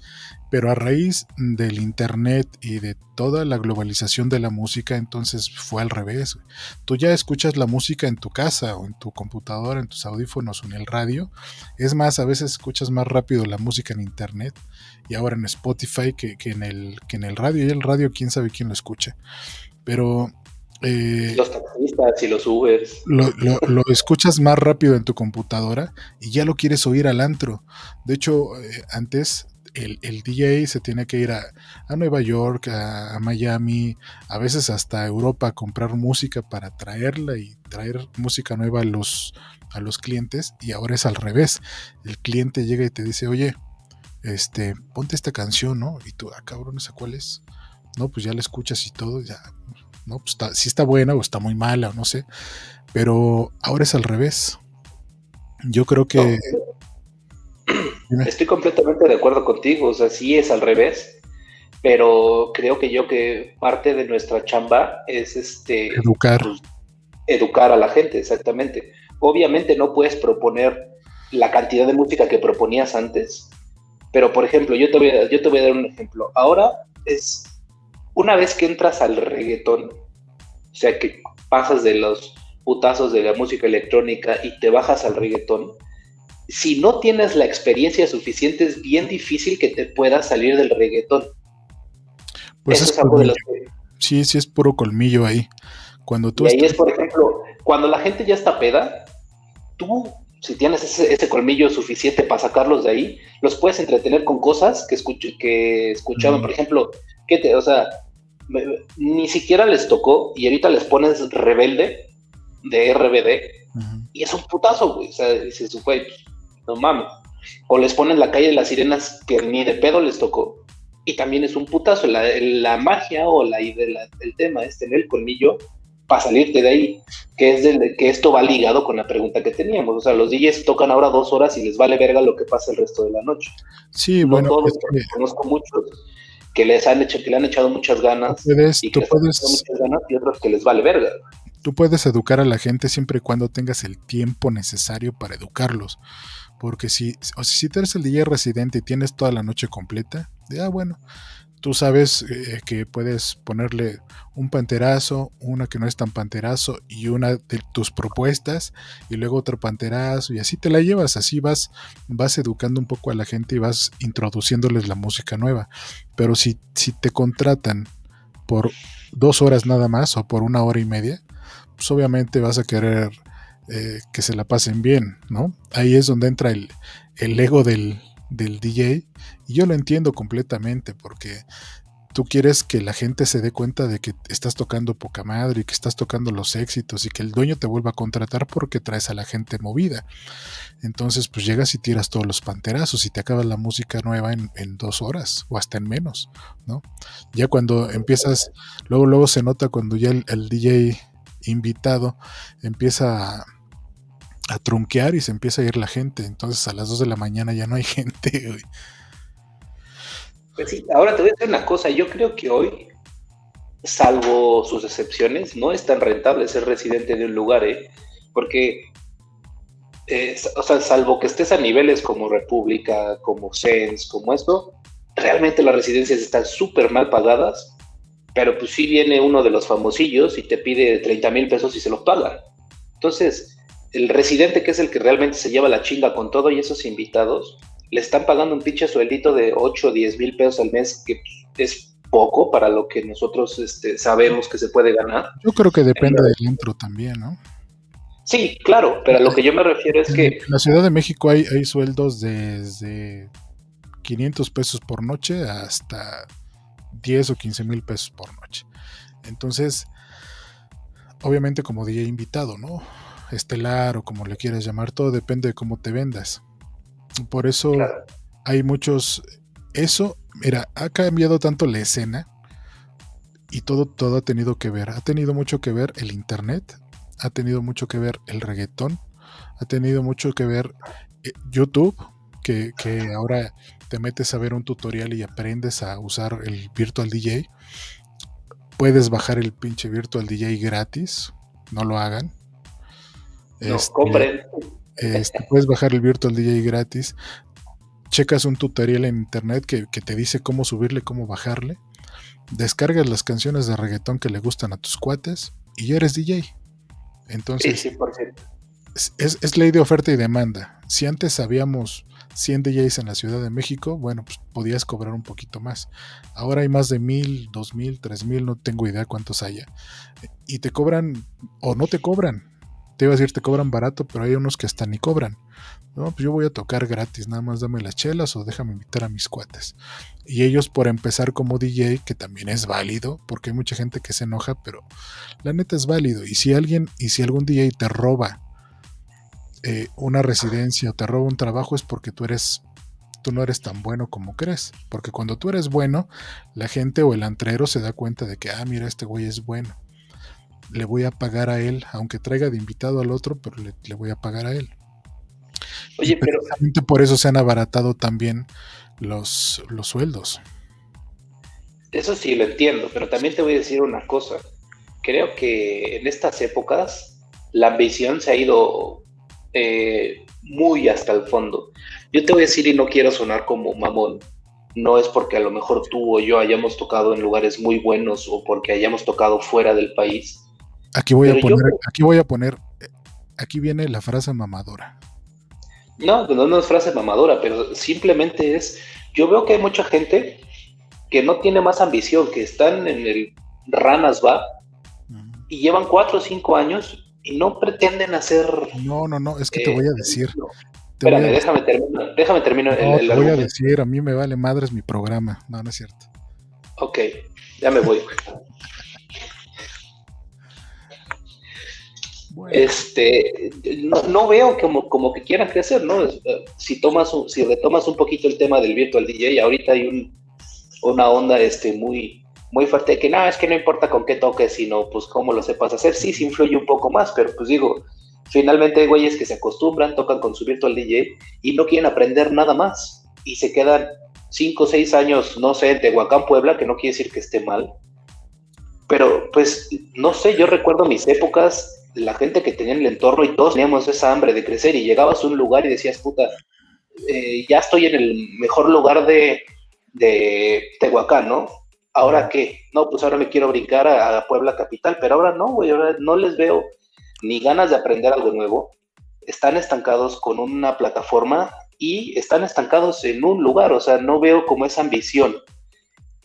Pero a raíz del internet y de toda la globalización de la música, entonces fue al revés. Tú ya escuchas la música en tu casa o en tu computadora, en tus audífonos o en el radio. Es más, a veces escuchas más rápido la música en internet y ahora en Spotify que, que en, el, que en el radio. Y el radio, quién sabe quién lo escucha. Pero eh, los taxistas y los Ubers. lo, lo- lo escuchas más rápido en tu computadora y ya lo quieres oír al antro. De hecho, eh, antes el, DJ se tiene que ir a, a Nueva York, a, a Miami, a veces hasta Europa a comprar música para traerla y traer música nueva a los, a los clientes. Y ahora es al revés. El cliente llega y te dice, oye, este, ponte esta canción, ¿no? Y tú, ah, cabrón, ¿esa cuál es? No, pues ya la escuchas y todo, ya, no, pues está, si está buena o está muy mala o no sé. Pero ahora es al revés. Yo creo que... Estoy completamente de acuerdo contigo, o sea, sí es al revés, pero creo que yo que parte de nuestra chamba es este... Educar. Pues, educar a la gente, exactamente. Obviamente no puedes proponer la cantidad de música que proponías antes, pero por ejemplo, yo te voy a, yo te voy a dar un ejemplo. Ahora es una vez que entras al reggaetón, o sea que pasas de los putazos de la música electrónica y te bajas al reggaetón, si no tienes la experiencia suficiente es bien difícil que te puedas salir del reggaetón. Pues es, algo de lo que... Sí, sí es puro colmillo ahí. Cuando tú y ahí es, por ejemplo, cuando la gente ya está peda, tú, si tienes ese, colmillo suficiente para sacarlos de ahí, los puedes entretener con cosas que, que escuchaban, por ejemplo, que te, o sea, ni siquiera les tocó y ahorita les pones rebelde de RBD y es un putazo, güey. O sea, dices, güey, no mames. O les ponen la calle de las sirenas que ni de pedo les tocó y también es un putazo. La, la magia o la idea del tema es tener el colmillo para salirte de ahí, que es de, que esto va ligado con la pregunta que teníamos. O sea, los DJs tocan ahora dos horas y les vale verga lo que pasa el resto de la noche. Sí, bueno. Todos, conozco muchos que les han hecho, que le han echado muchas ganas y que muchas ganas y otros que les vale verga. Tú puedes educar a la gente siempre y cuando tengas el tiempo necesario para educarlos. Porque si, o si eres el DJ residente y tienes toda la noche completa, ya ah, bueno, tú sabes eh, que puedes ponerle un panterazo, una que no es tan panterazo y una de tus propuestas y luego otro panterazo y así te la llevas, así vas, vas educando un poco a la gente y vas introduciéndoles la música nueva. Pero si, si te contratan por dos horas nada más o por una hora y media, pues obviamente vas a querer eh, que se la pasen bien, ¿no? Ahí es donde entra el, el ego del, del DJ y yo lo entiendo completamente porque tú quieres que la gente se dé cuenta de que estás tocando poca madre y que estás tocando los éxitos y que el dueño te vuelva a contratar porque traes a la gente movida. Entonces, pues llegas y tiras todos los panterazos y te acabas la música nueva en, dos horas o hasta en menos, ¿no? Ya cuando empiezas, luego, luego se nota cuando ya el, el DJ invitado empieza a a trunquear y se empieza a ir la gente. Entonces a las 2 de la mañana ya no hay gente. Pues sí, ahora te voy a decir una cosa. Yo creo que hoy, salvo sus excepciones, no es tan rentable ser residente de un lugar, ¿eh? Porque, eh, o sea, salvo que estés a niveles como República, como Sens, como esto, realmente las residencias están súper mal pagadas. Pero pues sí viene uno de los famosillos y te pide 30 mil pesos y se los pagan. Entonces, el residente, que es el que realmente se lleva la chinga con todo y esos invitados, le están pagando un pinche sueldito de 8 o 10 mil pesos al mes, que es poco para lo que nosotros este, sabemos que se puede ganar. Yo creo que depende del intro también, ¿no? Sí, claro, pero a lo que yo me refiero es que... En la Ciudad de México hay, hay sueldos desde 500 pesos por noche hasta 10 o 15 mil pesos por noche. Entonces, obviamente como dije invitado, ¿no? Estelar o como le quieras llamar, todo depende de cómo te vendas. Por eso hay muchos... Eso, mira, ha cambiado tanto la escena y todo, todo ha tenido que ver. Ha tenido mucho que ver el Internet, ha tenido mucho que ver el reggaetón, ha tenido mucho que ver eh, YouTube, que, que, ahora te metes a ver un tutorial y aprendes a usar el Virtual DJ. Puedes bajar el pinche Virtual DJ gratis, no lo hagan. No, este, compren. Este, puedes bajar el Virtual DJ gratis. Checas un tutorial en internet que, te dice cómo subirle, cómo bajarle. Descargas las canciones de reggaetón que le gustan a tus cuates y ya eres DJ. Entonces, sí, es, es, ley de oferta y demanda. Si antes sabíamos 100 DJs en la Ciudad de México, bueno, pues podías cobrar un poquito más. Ahora hay más de mil, dos mil, tres mil, no tengo idea cuántos haya. Y te cobran o no te cobran te iba a decir te cobran barato, pero hay unos que hasta ni cobran. No, pues yo voy a tocar gratis, nada más dame las chelas o déjame invitar a mis cuates. Y ellos por empezar como DJ, que también es válido, porque hay mucha gente que se enoja, pero la neta es válido. Y si alguien, y si algún DJ te roba eh, una residencia o te roba un trabajo, es porque tú eres tú no eres tan bueno como crees. Porque cuando tú eres bueno, la gente o el antrero se da cuenta de que, ah, mira, este güey es bueno le voy a pagar a él, aunque traiga de invitado al otro, pero le, voy a pagar a él. Oye, pero... por eso se han abaratado también los, los sueldos. Eso sí, lo entiendo, pero también te voy a decir una cosa. Creo que en estas épocas la ambición se ha ido eh, muy hasta el fondo. Yo te voy a decir, y no quiero sonar como mamón, no es porque a lo mejor tú o yo hayamos tocado en lugares muy buenos o porque hayamos tocado fuera del país. Aquí voy a poner, aquí voy a poner, aquí viene la frase mamadora. No, no es frase mamadora, pero simplemente es, yo veo que hay mucha gente que no tiene más ambición, que están en el ranas va y llevan cuatro o cinco años y no pretenden hacer. No, no, no, es que te voy a eh, decir. Espérame, déjame terminar. Déjame terminar no, te voy a decir, a mí me vale madres mi programa. No, no es cierto. Ok, ya me voy. Este, no, veo como, como que quieran crecer, ¿no? Eh, si tomas, si retomas un poquito el tema del virtual DJ, ahorita hay un, una onda este, muy, muy fuerte de que no, es que no importa con qué toques, sino pues cómo lo sepas hacer. Sí, sí influye un poco más, pero pues digo, finalmente hay güeyes que se acostumbran, tocan con su virtual DJ y no quieren aprender nada más. Y se quedan cinco o seis años, no sé, en Tehuacán, Puebla, que no quiere decir que esté mal. Pero pues, no sé, yo recuerdo mis épocas, la gente que tenía en el entorno y todos teníamos esa hambre de crecer y llegabas a un lugar y decías, puta, eh, ya estoy en el mejor lugar de, de Tehuacán, ¿no? ¿Ahora qué? No, pues ahora me quiero brincar a, Puebla Capital, pero ahora no, güey, ahora no les veo ni ganas de aprender algo nuevo. Están estancados con una plataforma y están estancados en un lugar, o sea, no veo como esa ambición.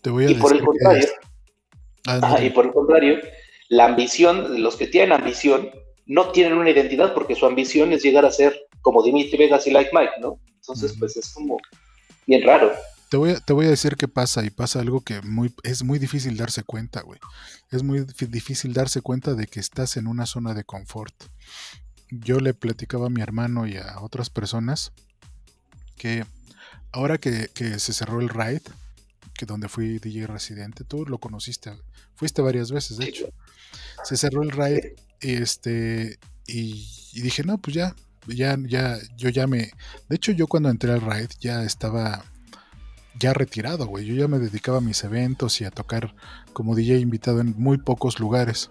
Te voy a y por el contrario, ah, y por el contrario, la ambición, los que tienen ambición, no tienen una identidad porque su ambición es llegar a ser como Dimitri Vegas y Like Mike, ¿no? Entonces, pues es como bien raro. Te voy, a, te voy a decir qué pasa y pasa algo que muy, es muy difícil darse cuenta, güey. Es muy difícil darse cuenta de que estás en una zona de confort. Yo le platicaba a mi hermano y a otras personas que ahora que, se cerró el ride, que donde fui DJ residente, tú lo conociste, fuiste varias veces, de hecho. Se cerró el ride este, y, dije, no, pues ya, ya, ya, yo ya me... De hecho, yo cuando entré al ride ya estaba ya retirado, güey. Yo ya me dedicaba a mis eventos y a tocar como DJ invitado en muy pocos lugares,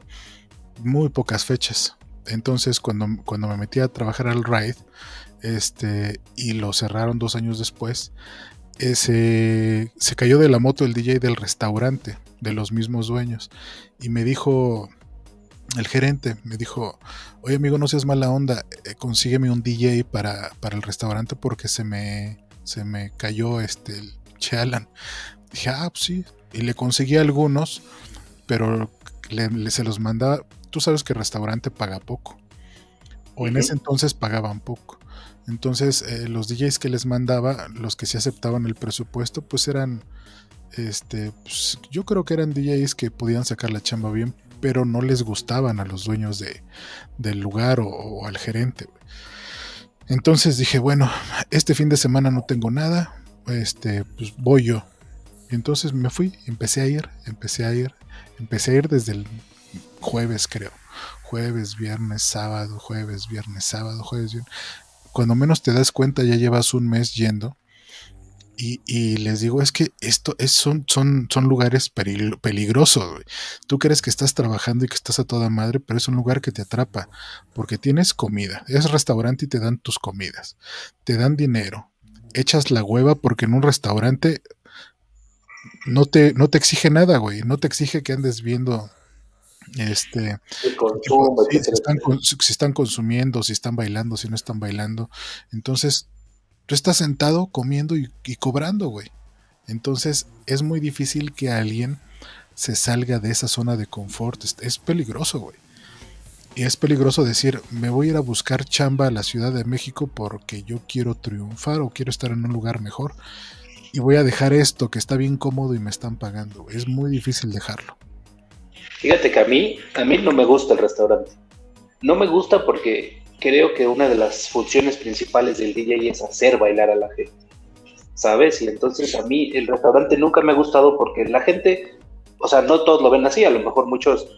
muy pocas fechas. Entonces, cuando, cuando me metí a trabajar al Ride, este, y lo cerraron dos años después, se cayó de la moto el DJ del restaurante, de los mismos dueños, y me dijo, el gerente me dijo, oye amigo, no seas mala onda, eh, consígueme un DJ para, para, el restaurante porque se me, se me cayó este, Alan. Dije, ah, pues sí. Y le conseguí algunos, pero le, se los mandaba. Tú sabes que el restaurante paga poco. O en ese entonces pagaban poco. Entonces, eh, los DJs que les mandaba, los que se aceptaban el presupuesto, pues eran. Este, pues, yo creo que eran DJs que podían sacar la chamba bien, pero no les gustaban a los dueños de, del lugar o, al gerente. Entonces dije, bueno, este fin de semana no tengo nada, este, pues voy yo. Y entonces me fui, empecé a ir, empecé a ir, empecé a ir desde el jueves, creo. Jueves, viernes, sábado, jueves, viernes, sábado, jueves, viernes. Cuando menos te das cuenta, ya llevas un mes yendo. Y, les digo, es que esto es, son, son, son lugares peligrosos. Tú crees que estás trabajando y que estás a toda madre, pero es un lugar que te atrapa, porque tienes comida. Es restaurante y te dan tus comidas. Te dan dinero echas la hueva porque en un restaurante no te, no te exige nada, güey. No te exige que andes viendo este si, están, consumiendo, si están bailando, si no están bailando. Entonces, tú estás sentado comiendo y, cobrando, güey. Entonces, es muy difícil que alguien se salga de esa zona de confort. Es, peligroso, güey. Y es peligroso decir, me voy a ir a buscar chamba a la Ciudad de México porque yo quiero triunfar o quiero estar en un lugar mejor. Y voy a dejar esto que está bien cómodo y me están pagando. Es muy difícil dejarlo. Fíjate que a mí, a mí no me gusta el restaurante. No me gusta porque creo que una de las funciones principales del DJ es hacer bailar a la gente. ¿Sabes? Y entonces a mí el restaurante nunca me ha gustado porque la gente, o sea, no todos lo ven así, a lo mejor muchos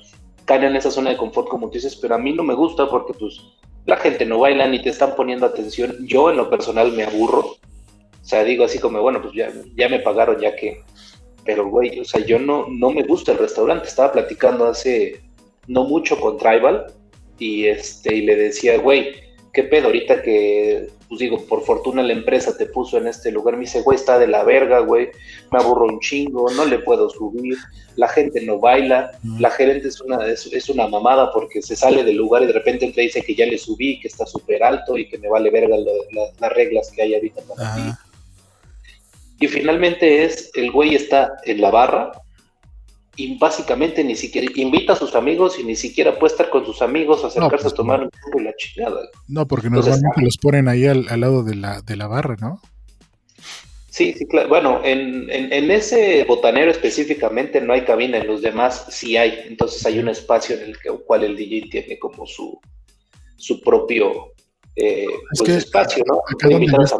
caen en esa zona de confort, como tú dices, pero a mí no me gusta porque, pues, la gente no baila ni te están poniendo atención. Yo en lo personal me aburro. O sea, digo así como, bueno, pues ya, ya me pagaron, ya que... Pero, güey, o sea, yo no, no me gusta el restaurante. Estaba platicando hace no mucho con Tribal y, este, y le decía, güey, ¿qué pedo ahorita que pues digo, por fortuna la empresa te puso en este lugar, me dice, güey, está de la verga, güey, me aburro un chingo, no le puedo subir, la gente no baila, la gerente es una, es, una mamada porque se sale del lugar y de repente te dice que ya le subí, que está súper alto y que me vale verga las reglas que hay ahorita para mí. Y finalmente es, el güey está en la barra, y básicamente ni siquiera invita a sus amigos y ni siquiera puede estar con sus amigos, acercarse a pues, tomar un poco la chingada. No, porque normalmente los ponen ahí al, lado de la, de la barra, ¿no? Sí, sí, claro. Bueno, en, en, ese botanero específicamente no hay cabina, en los demás sí hay. Entonces hay un espacio en el que, cual el DJ tiene como su, su propio eh, pues, espacio, ¿no? A amigos,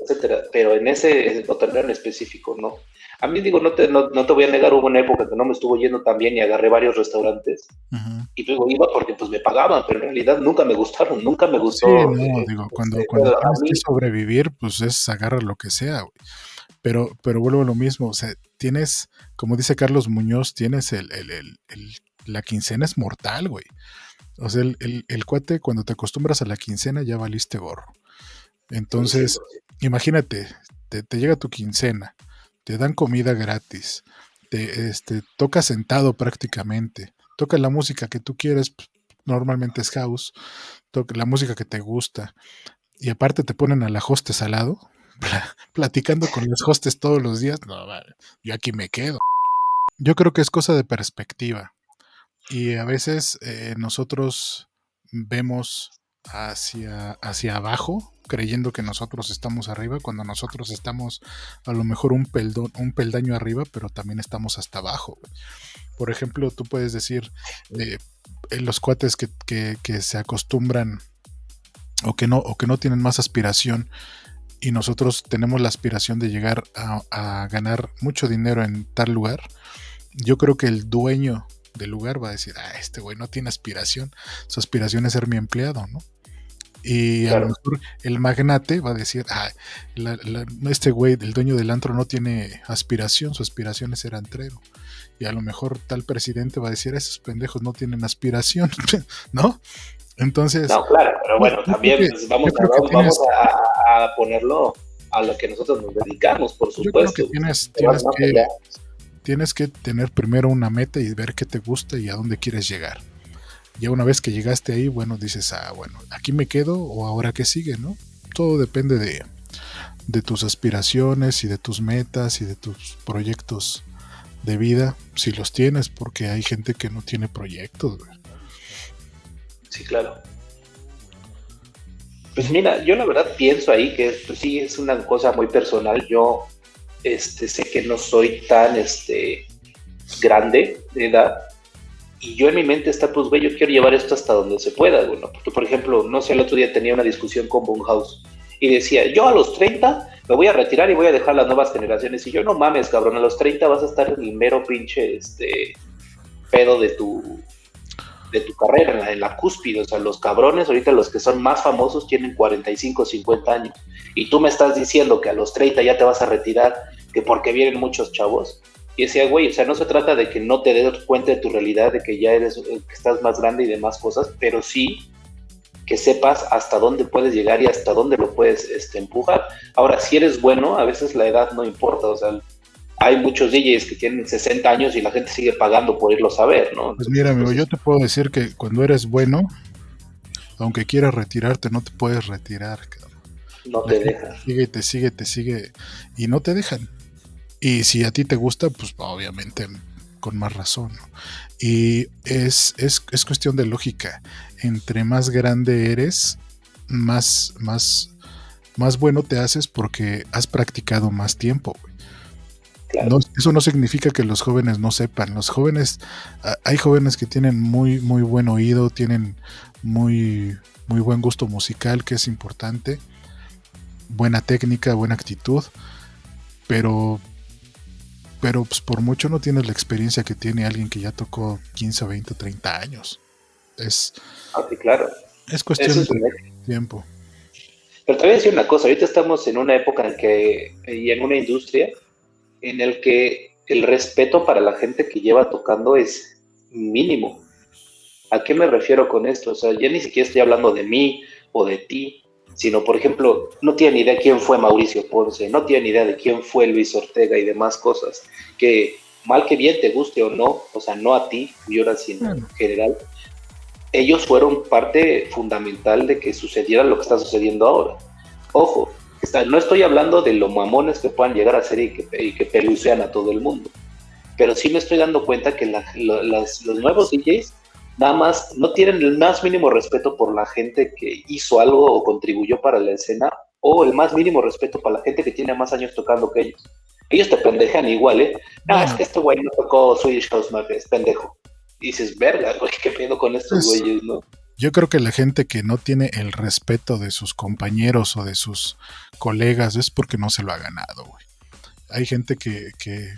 etcétera. Pero en ese botanero en específico, ¿no? A mí digo, no te, no, te voy a negar, hubo una época que no me estuvo yendo tan bien y agarré varios restaurantes. Y luego iba porque pues me pagaban, pero en realidad nunca me gustaron, nunca me gustó. Sí, no, eh, digo, cuando, cuando tienes que sobrevivir, pues es agarrar lo que sea, güey. Pero, pero vuelvo a lo mismo, o sea, tienes, como dice Carlos Muñoz, tienes el, el, el, la quincena es mortal, güey. O sea, el, el, cuate, cuando te acostumbras a la quincena, ya valiste gorro. Entonces, imagínate, te, te, llega tu quincena, te dan comida gratis, te este, toca sentado prácticamente, toca la música que tú quieres, pues, normalmente es house, toca la música que te gusta, y aparte te ponen a la hostes al lado, platicando con los hostes todos los días, no, yo aquí me quedo. Yo creo que es cosa de perspectiva. Y a veces eh, nosotros vemos hacia, hacia abajo creyendo que nosotros estamos arriba cuando nosotros estamos a lo mejor un, un peldaño arriba, pero también estamos hasta abajo. Por ejemplo, tú puedes decir, eh, los cuates que, se acostumbran o que, no, o que no tienen más aspiración y nosotros tenemos la aspiración de llegar a, a ganar mucho dinero en tal lugar, yo creo que el dueño del lugar va a decir, ah, este güey no tiene aspiración, su aspiración es ser mi empleado, ¿no? Y a lo mejor el magnate va a decir, ah, este güey, el dueño del antro, no tiene aspiración, su aspiración es ser antrero. Y a lo mejor tal presidente va a decir, esos pendejos no tienen aspiración, ¿no? Entonces... No, claro, pero bueno, también pues, vamos, a, ponerlo a lo que nosotros nos dedicamos, por supuesto. que tienes, tienes que, tienes que tener primero una meta y ver qué te gusta y a dónde quieres llegar ya una vez que llegaste ahí, bueno, dices, ah, bueno, aquí me quedo o ahora qué sigue, ¿no? Todo depende de, de tus aspiraciones y de tus metas y de tus proyectos de vida, si los tienes, porque hay gente que no tiene proyectos. Sí, claro. Pues mira, yo la verdad pienso ahí que pues sí es una cosa muy personal. Yo este, sé que no soy tan este, grande de edad, y yo en mi mente está, pues, güey, yo quiero llevar esto hasta donde se pueda, güey, Porque, por ejemplo, no sé, el otro día tenía una discusión con House y decía, yo a los 30 me voy a retirar y voy a dejar las nuevas generaciones. Y yo, no mames, cabrón, a los 30 vas a estar en el mero pinche, este, pedo de tu, de tu carrera, en la, en la cúspide. O sea, los cabrones, ahorita los que son más famosos tienen 45, 50 años. Y tú me estás diciendo que a los 30 ya te vas a retirar, que porque vienen muchos chavos. Y decía, güey, o sea, no se trata de que no te des cuenta de tu realidad, de que ya eres, eh, que estás más grande y demás cosas, pero sí que sepas hasta dónde puedes llegar y hasta dónde lo puedes este, empujar. Ahora, si eres bueno, a veces la edad no importa, o sea, hay muchos DJs que tienen 60 años y la gente sigue pagando por irlo a ver, ¿no? Pues mira, amigo, yo te puedo decir que cuando eres bueno, aunque quieras retirarte, no te puedes retirar. No te dejan. Sigue, te sigue, te sigue y no te dejan. Y si a ti te gusta, pues obviamente con más razón. Y es, es, cuestión de lógica. Entre más grande eres, más, más, más bueno te haces porque has practicado más tiempo. eso no significa que los jóvenes no sepan. Los jóvenes, hay jóvenes que tienen muy, muy buen oído, tienen muy, muy buen gusto musical, que es importante, buena técnica, buena actitud, pero pero pues por mucho no tienes la experiencia que tiene alguien que ya tocó 15, 20, 30 años. Es, ah, claro. Es cuestión de tiempo. Pero te voy a decir una cosa, ahorita estamos en una época en que, y en una industria, en el que el respeto para la gente que lleva tocando es mínimo. ¿A qué me refiero con esto? O sea, ya ni siquiera estoy hablando de mí o de ti, sino, por ejemplo, no tiene ni idea quién fue Mauricio Ponce, no tiene ni idea de quién fue Luis Ortega y demás cosas, que mal que bien te guste o no, o sea, no a ti, ahora sino en general, ellos fueron parte fundamental de que sucediera lo que está sucediendo ahora. Ojo, no estoy hablando de los mamones que puedan llegar a ser y que, y que pelucean a todo el mundo, pero sí me estoy dando cuenta que los nuevos DJs nada más no tienen el más mínimo respeto por la gente que hizo algo o contribuyó para la escena, o el más mínimo respeto para la gente que tiene más años tocando que ellos. Ellos te pendejan igual, ¿eh? No, es que este güey no tocó Swedish House Mafia, es pendejo. Y dices, verga, güey, ¿qué pedo con estos pues, güeyes, no? Yo creo que la gente que no tiene el respeto de sus compañeros o de sus colegas es porque no se lo ha ganado, güey. Hay gente que, que,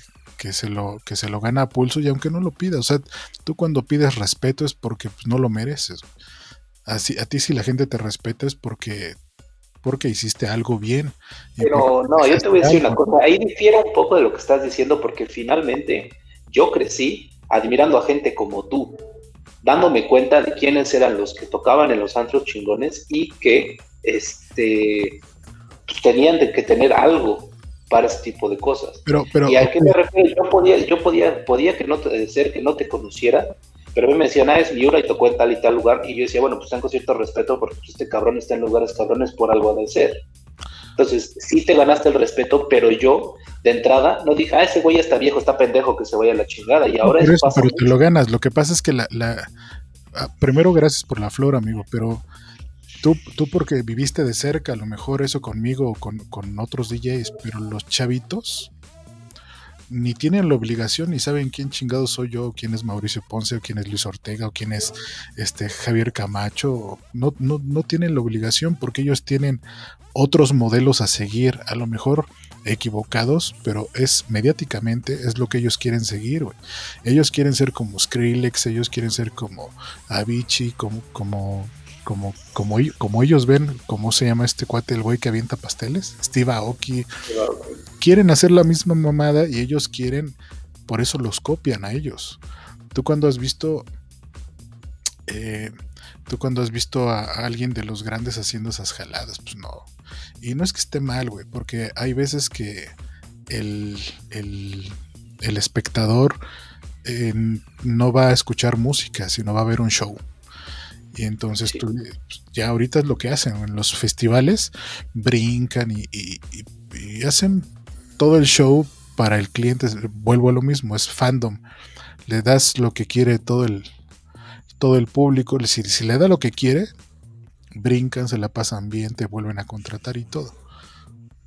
que se lo que se lo gana a pulso y aunque no lo pida, o sea, tú cuando pides respeto es porque pues, no lo mereces. Así, a ti si la gente te respeta es porque porque hiciste algo bien. Pero no, yo te voy a decir una cosa, ahí difiere un poco de lo que estás diciendo porque finalmente yo crecí admirando a gente como tú, dándome cuenta de quiénes eran los que tocaban en los antros chingones y que este tenían de que tener algo para ese tipo de cosas. Pero, pero, y a qué me refiero, yo podía, yo podía, podía que no te, ser que no te conociera, pero me mencionaba es Miura y tocó en tal y tal lugar, y yo decía, bueno, pues tengo cierto respeto porque pues, este cabrón está en lugares cabrones por algo de ser. Entonces, sí te ganaste el respeto, pero yo, de entrada, no dije, ah, ese güey está viejo, está pendejo, que se vaya a la chingada. Y ahora eso, Pero te lo ganas. Lo que pasa es que la, la... Ah, primero, gracias por la flor, amigo, pero Tú, tú porque viviste de cerca, a lo mejor eso conmigo o con, otros DJs, pero los chavitos ni tienen la obligación ni saben quién chingado soy yo, quién es Mauricio Ponce, o quién es Luis Ortega, o quién es este Javier Camacho. No, no, no tienen la obligación porque ellos tienen otros modelos a seguir, a lo mejor equivocados, pero es mediáticamente es lo que ellos quieren seguir, Ellos quieren ser como Skrillex, ellos quieren ser como Avicii, como, como como, como, como ellos ven, ¿cómo se llama este cuate, el güey que avienta pasteles? Steve Aoki. Quieren hacer la misma mamada y ellos quieren, por eso los copian a ellos. Tú cuando has visto, eh, tú cuando has visto a, alguien de los grandes haciendo esas jaladas, pues no. Y no es que esté mal, güey, porque hay veces que el, el, el espectador eh, no va a escuchar música, sino va a ver un show. Y entonces tú, ya ahorita es lo que hacen en los festivales, brincan y, hacen todo el show para el cliente. Vuelvo a lo mismo, es fandom. Le das lo que quiere todo el, todo el público. Si, si le da lo que quiere, brincan, se la pasan bien, te vuelven a contratar y todo.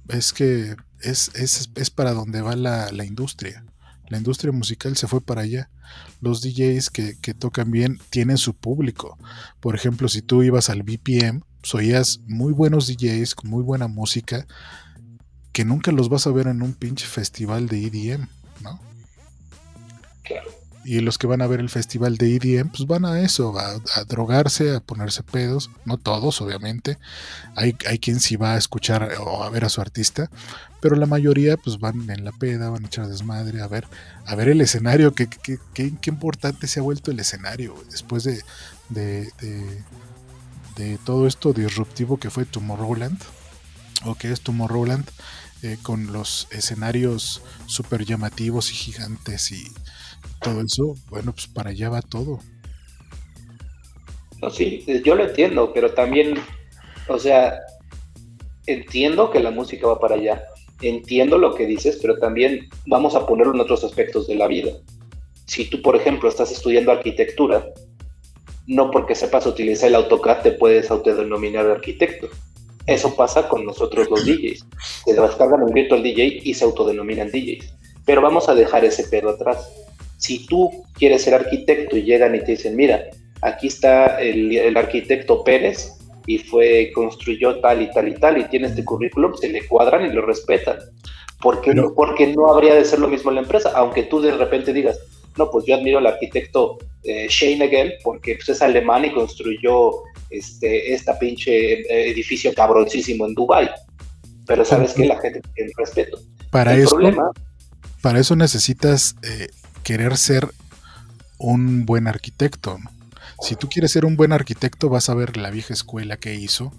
Es que es, es, es para donde va la, la industria. La industria musical se fue para allá. Los DJs que, tocan bien tienen su público. Por ejemplo, si tú ibas al BPM, pues oías muy buenos DJs con muy buena música que nunca los vas a ver en un pinche festival de EDM, ¿no? Claro. Y los que van a ver el festival de EDM, pues van a eso, a, drogarse, a ponerse pedos. No todos, obviamente. Hay, hay quien sí va a escuchar o a ver a su artista, pero la mayoría pues van en la peda, van a echar desmadre, a ver, a ver el escenario. Qué, qué, qué, importante se ha vuelto el escenario después de, de, de, todo esto disruptivo que fue Tomorrowland, o que es Tomorrowland. Eh, con los escenarios súper llamativos y gigantes y, todo eso, bueno, pues para allá va todo. No, sí, yo lo entiendo, pero también, o sea, entiendo que la música va para allá, entiendo lo que dices, pero también vamos a ponerlo en otros aspectos de la vida. Si tú, por ejemplo, estás estudiando arquitectura, no porque sepas utilizar el AutoCAD te puedes autodenominar arquitecto. Eso pasa con nosotros los DJs. Se descargan el Virtual DJ y se autodenominan DJs. Pero vamos a dejar ese pedo atrás si tú quieres ser arquitecto y llegan y te dicen, mira, aquí está el, arquitecto Pérez y fue, construyó tal y tal y tal y tiene este currículum, se le cuadran y lo respetan. Porque, no, porque no habría de ser lo mismo en la empresa, aunque tú de repente digas, no, pues yo admiro al arquitecto eh, Shane porque pues, es alemán y construyó este, esta pinche eh, edificio cabroncísimo en Dubai. Pero sabes que la gente tiene respeto. Para eso, para eso necesitas eh, querer ser un buen arquitecto. Si tú quieres ser un buen arquitecto, vas a ver la vieja escuela que hizo,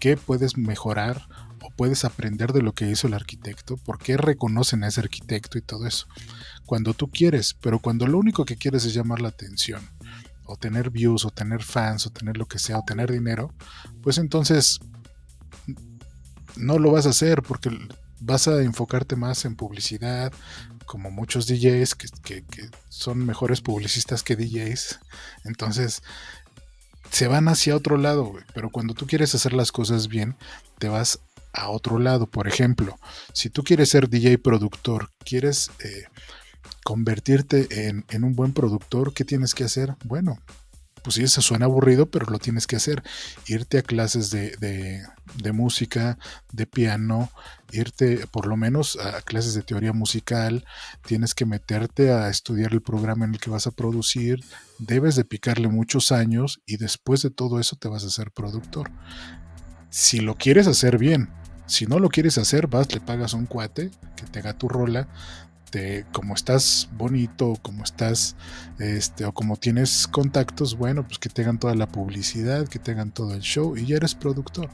qué puedes mejorar o puedes aprender de lo que hizo el arquitecto, por qué reconocen a ese arquitecto y todo eso. Cuando tú quieres, pero cuando lo único que quieres es llamar la atención, o tener views, o tener fans, o tener lo que sea, o tener dinero, pues entonces no lo vas a hacer porque vas a enfocarte más en publicidad, como muchos DJs que, son mejores publicistas que DJs. Entonces, se van hacia otro lado, pero cuando tú quieres hacer las cosas bien, te vas a otro lado. Por ejemplo, si tú quieres ser DJ productor, quieres eh, convertirte en, en, un buen productor, ¿qué tienes que hacer? Bueno, pues sí, eso suena aburrido, pero lo tienes que hacer. Irte a clases de, música, de piano, irte por lo menos a clases de teoría musical, tienes que meterte a estudiar el programa en el que vas a producir, debes de picarle muchos años y después de todo eso te vas a ser productor. Si lo quieres hacer bien, si no lo quieres hacer, vas, le pagas un cuate que te haga tu rola, como estás bonito, como estás, este, o como tienes contactos, bueno, pues que tengan toda la publicidad, que tengan todo el show y ya eres productor.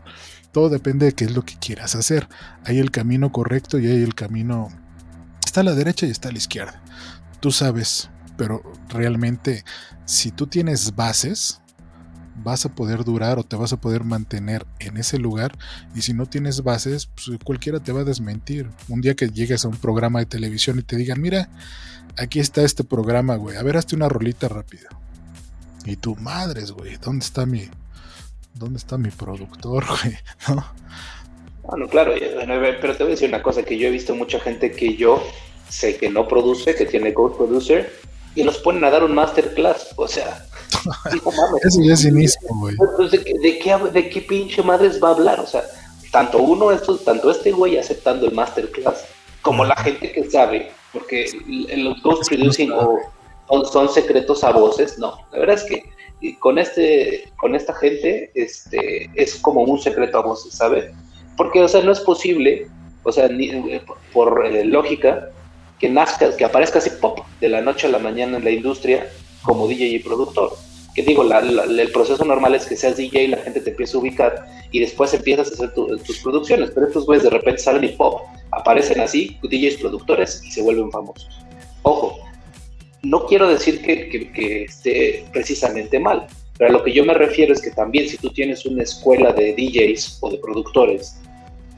Todo depende de qué es lo que quieras hacer. Hay el camino correcto y hay el camino, está a la derecha y está a la izquierda. Tú sabes, pero realmente si tú tienes bases, vas a poder durar o te vas a poder mantener en ese lugar y si no tienes bases, pues cualquiera te va a desmentir. Un día que llegues a un programa de televisión y te digan, mira, aquí está este programa, güey, a ver, hazte una rolita rápida. Y tú, madres, güey, ¿dónde está mi, dónde está mi productor, güey? ¿No? Bueno, claro, pero te voy a decir una cosa, que yo he visto mucha gente que yo sé que no produce, que tiene Code Producer, y nos ponen a dar un masterclass, o sea, Eso ya es güey. ¿de, qué, ¿De qué pinche madres va a hablar? O sea, tanto uno, esto, tanto este güey aceptando el masterclass, como la gente que sabe, porque los ghost producing o, son secretos a voces, no. La verdad es que con este, con esta gente, este, es como un secreto a voces, ¿sabe? Porque, o sea, no es posible, o sea, por, eh, lógica, que nazca, que aparezca así pop de la noche a la mañana en la industria como DJ y productor. Que digo, el proceso normal es que seas DJ la gente te empieza a ubicar y después empiezas a hacer tus producciones, pero estos güeyes de repente salen y pop, aparecen así, DJs productores y se vuelven famosos. Ojo, no quiero decir que, que, esté precisamente mal, pero a lo que yo me refiero es que también si tú tienes una escuela de DJs o de productores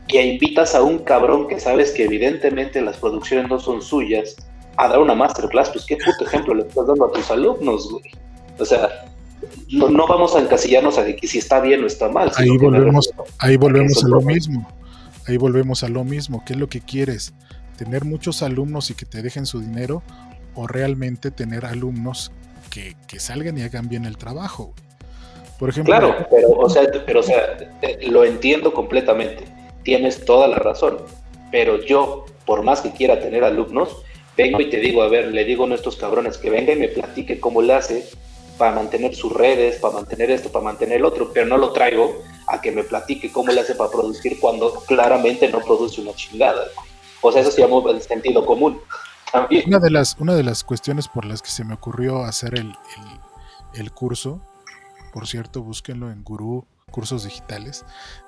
que invitas a un cabrón que sabes que evidentemente las producciones no son suyas a dar una masterclass, pues qué puto ejemplo le estás dando a tus alumnos, güey. O sea, no, vamos a encasillarnos a de que si está bien o está mal. Ahí volvemos, ahí volvemos a lo mismo. Ahí volvemos a lo mismo. ¿Qué es lo que quieres? ¿Tener muchos alumnos y que te dejen su dinero? ¿O realmente tener alumnos que, salgan y hagan bien el trabajo? Por ejemplo. Claro, pero, o sea, pero, o sea, lo entiendo completamente. Tienes toda la razón. Pero yo, por más que quiera tener alumnos, vengo y te digo, a ver, le digo a nuestros cabrones que venga y me platique cómo le hace para mantener sus redes, para mantener esto, para mantener el otro, pero no lo traigo a que me platique cómo le hace para producir cuando claramente no produce una chingada. O sea, eso se llama el sentido común. Una de, las, una de las cuestiones por las que se me ocurrió hacer el, el, curso, por cierto, búsquenlo en Guru Cursos Digitales,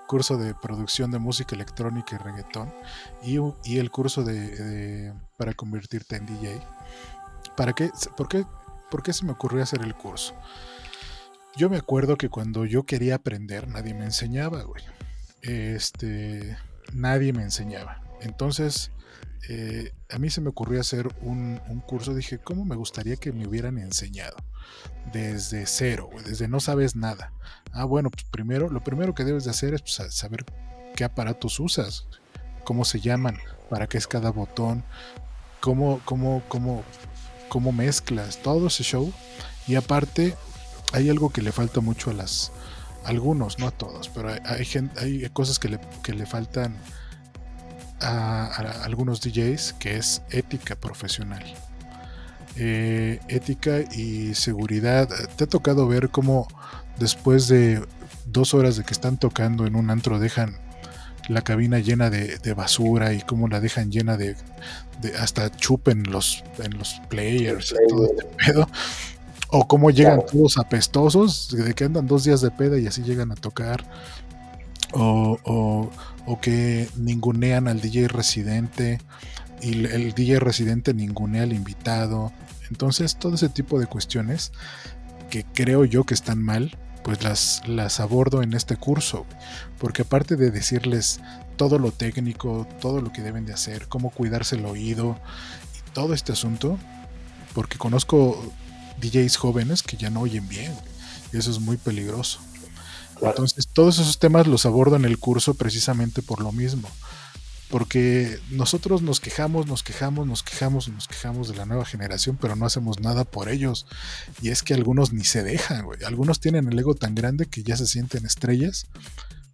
curso de producción de música electrónica y reggaetón, y, el curso de, para convertirte en DJ. ¿Para qué? ¿Por qué ¿Por qué se me ocurrió hacer el curso? Yo me acuerdo que cuando yo quería aprender, nadie me enseñaba, güey. Este, nadie me enseñaba. Entonces, eh, a mí se me ocurrió hacer un, curso. Dije, ¿cómo me gustaría que me hubieran enseñado? Desde cero, desde no sabes nada. Ah, bueno, pues primero, lo primero que debes de hacer es pues, saber qué aparatos usas, cómo se llaman, para qué es cada botón, cómo, cómo, cómo cómo mezclas todo ese show. Y aparte, hay algo que le falta mucho a las. algunos, no a todos, pero hay, hay, cosas que le, que le faltan a, algunos DJs, que es ética profesional. Eh, ética y seguridad. ¿Te ha tocado ver cómo después de dos horas de que están tocando en un antro dejan la cabina llena de, basura y cómo la dejan llena de, hasta chupen los, en los players, todo este pedo. O cómo llegan todos apestosos, de que andan dos días de peda y así llegan a tocar. O, o, o que ningunean al DJ residente y el DJ residente ningunea al invitado. Entonces, todo ese tipo de cuestiones que creo yo que están mal, pues las, las abordo en este curso. Porque aparte de decirles todo lo técnico, todo lo que deben de hacer, cómo cuidarse el oído y todo este asunto, porque conozco DJs jóvenes que ya no oyen bien, y eso es muy peligroso. Entonces, todos esos temas los abordo en el curso precisamente por lo mismo. Porque nosotros nos quejamos, nos quejamos, nos quejamos, nos quejamos de la nueva generación, pero no hacemos nada por ellos. Y es que algunos ni se dejan, güey. Algunos tienen el ego tan grande que ya se sienten estrellas.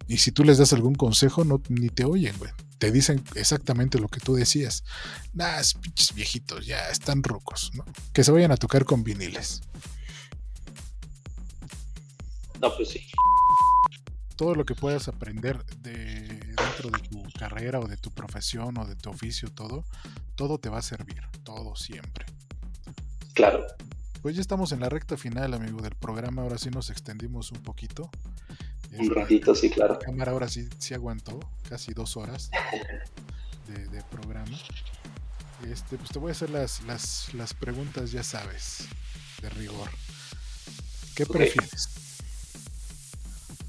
Y si tú les das algún consejo, no, ni te oyen, güey. Te dicen exactamente lo que tú decías. Nah, pinches viejitos, ya están rucos, ¿no? Que se vayan a tocar con viniles. No, pues sí. Todo lo que puedas aprender de dentro de tu carrera o de tu profesión o de tu oficio, todo, todo te va a servir, todo siempre. Claro. Pues ya estamos en la recta final, amigo, del programa. Ahora sí nos extendimos un poquito. Un este, ratito, sí, claro. La cámara ahora sí, sí aguantó, casi dos horas de, programa. Este, pues te voy a hacer las, las, las preguntas, ya sabes, de rigor. ¿Qué prefieres?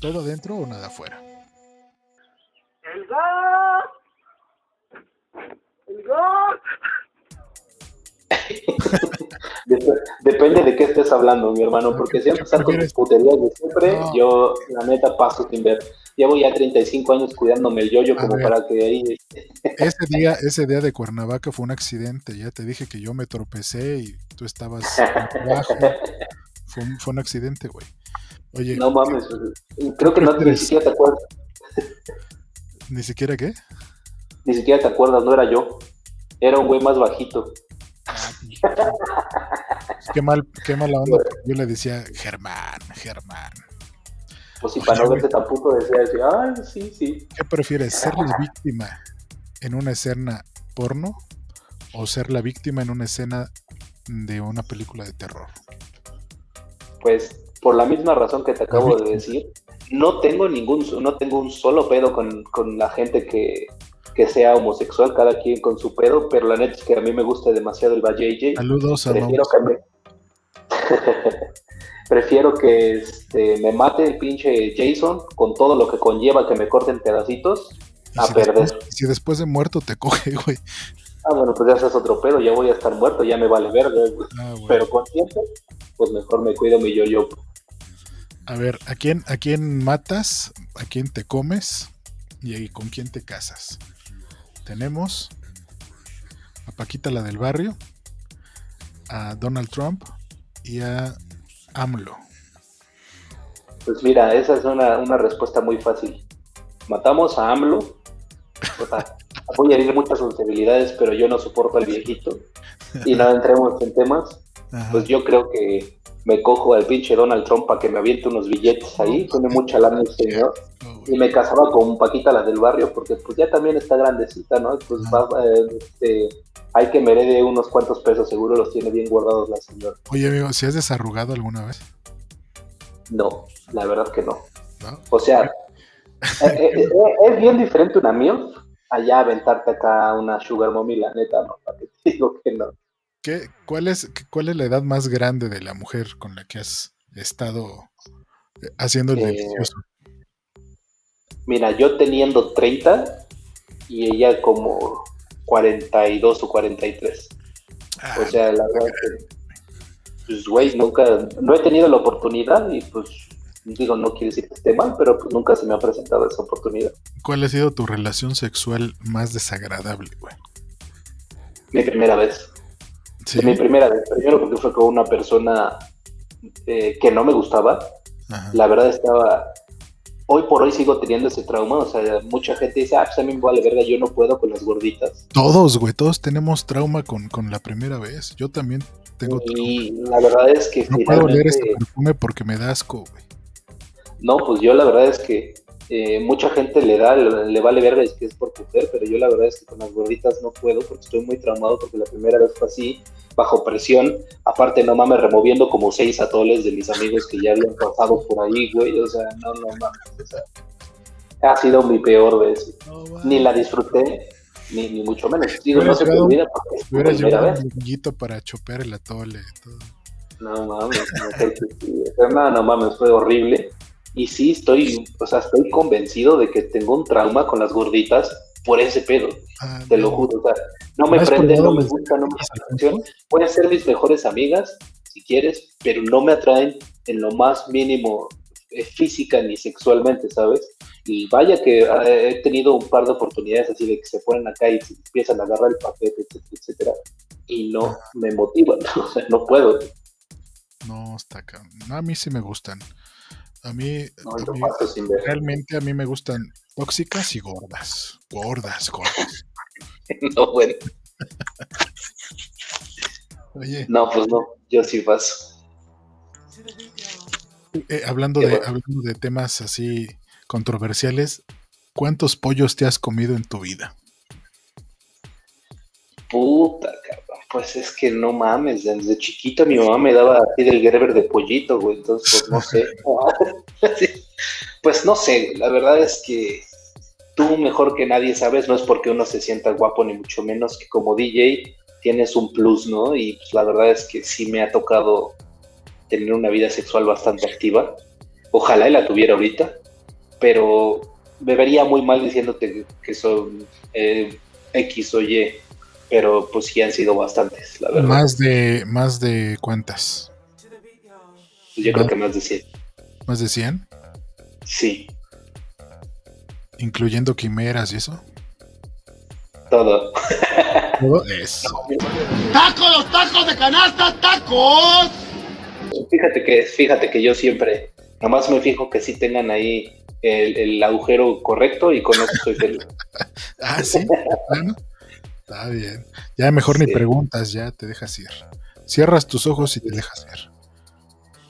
¿Todo dentro o nada afuera? Depende de qué estés hablando, mi hermano, porque si empezar con puterías de siempre, yo la neta paso sin ver. Llevo ya 35 años cuidándome el yoyo como para que ahí... Ese día, ese día de Cuernavaca fue un accidente, ya te dije que yo me tropecé y tú estabas abajo. Fue un, fue un accidente, güey. Oye, no mames, creo que no, ni siquiera te acuerdas. ¿Ni siquiera qué? Ni siquiera te acuerdas, no era yo. Era un güey más bajito. qué mal, qué mala onda. Yo le decía Germán, Germán. Pues si para no verte tampoco decía, ay, sí, sí. ¿Qué prefieres, ser la víctima en una escena porno o ser la víctima en una escena de una película de terror? Pues por la misma razón que te acabo de decir, no tengo ningún, no tengo un solo pedo con, con la gente que, que sea homosexual, cada quien con su pedo, pero la neta es que a mí me gusta demasiado el JJ. Saludos a Prefiero que me... Prefiero que este, me mate el pinche Jason con todo lo que conlleva que me corten pedacitos a perder. si después de muerto te coge, güey. Ah, bueno, pues ya es otro pedo, ya voy a estar muerto, ya me vale verga, ah, Pero con tiempo, pues mejor me cuido mi yo-yo. A ver, ¿a quién, ¿a quién matas? ¿A quién te comes? ¿Y con quién te casas? tenemos a Paquita la del barrio, a Donald Trump y a AMLO. Pues mira, esa es una, respuesta muy fácil. Matamos a AMLO. voy a herir muchas sensibilidades, pero yo no soporto al viejito. Y no entremos en temas. Pues yo creo que me cojo al pinche Donald Trump para que me aviente unos billetes ahí. Tiene mucha lana el señor y me casaba con Paquita, la del barrio, porque pues ya también está grandecita, ¿no? Pues va, eh, este, hay que me de unos cuantos pesos, seguro los tiene bien guardados la señora. Oye, amigo, ¿si has desarrugado alguna vez? No, la verdad que no. O sea, eh, eh, es bien diferente un amigo allá aventarte acá una sugar mommy, la neta, ¿no? Para que digo que no. ¿Qué, cuál, es, ¿Cuál es la edad más grande de la mujer con la que has estado haciendo el delicioso? Mira, yo teniendo 30 y ella como 42 o 43. Ah, o sea, la verdad que, pues, güey, nunca, no he tenido la oportunidad y pues, digo, no quiere decir que esté mal, pero pues nunca se me ha presentado esa oportunidad. ¿Cuál ha sido tu relación sexual más desagradable, güey? Mi primera vez. ¿Sí? Mi primera vez. Primero porque fue con una persona eh, que no me gustaba. La verdad estaba hoy por hoy sigo teniendo ese trauma. O sea, mucha gente dice, ah, pues a mí me vale verga, yo no puedo con las gorditas. Todos, güey, todos tenemos trauma con, con la primera vez. Yo también tengo Y la verdad es que no puedo oler este perfume porque me da asco, güey. No, pues yo la verdad es que eh, mucha gente le da, le, vale verga y es que es por mujer, pero yo la verdad es que con las gorditas no puedo porque estoy muy traumado porque la primera vez fue así, bajo presión. Aparte, no mames, removiendo como seis atoles de mis amigos que ya habían pasado por ahí, güey. O sea, no, no mames. O sea, ha sido mi peor vez. ni la disfruté, ni, ni mucho menos. Digo, no se me olvida porque es llevado un guito para chopear el atole y todo. No mames, no, no mames, fue horrible. Y sí, estoy, o sea, estoy convencido de que tengo un trauma con las gorditas por ese pedo. Ah, te lo juro. O sea, no me prenden, no me gustan, no me atención. Pueden ser mis mejores amigas, si quieres, pero no me atraen en lo más mínimo eh, física ni sexualmente, ¿sabes? Y vaya que eh, he tenido un par de oportunidades así de que se ponen acá y se empiezan a agarrar el paquete, etcétera, etcétera, y no ah. me motivan, o sea, no puedo. No, está acá. a mí sí me gustan. A mí, realmente a mí me gustan tóxicas y gordas. Gordas, gordas. no, bueno. Oye. No, pues no, yo sí paso. Eh, hablando, de, hablando de temas así controversiales, ¿cuántos pollos te has comido en tu vida? Puta, cabrón. Pues es que no mames, desde chiquito mi mamá me daba así del Gerber de pollito, güey, entonces pues no sé. pues no sé, la verdad es que tú mejor que nadie sabes, no es porque uno se sienta guapo ni mucho menos que como DJ tienes un plus, ¿no? Y pues la verdad es que sí me ha tocado tener una vida sexual bastante activa. Ojalá y la tuviera ahorita, pero me vería muy mal diciéndote que son eh, X o Y pero pues sí han sido bastantes, la verdad. Más de, más de cuántas? Yo creo que más de 100. ¿Más de 100? Sí. ¿Incluyendo quimeras y eso? Todo. Todo eso. ¡Tacos, los tacos de canasta, tacos! Fíjate que, fíjate que yo siempre, nomás me fijo que sí tengan ahí el, el agujero correcto y con eso estoy feliz. ah, sí. Bueno. Está bien. Ya mejor ni preguntas, ya te dejas ir. Cierras tus ojos y te dejas ir.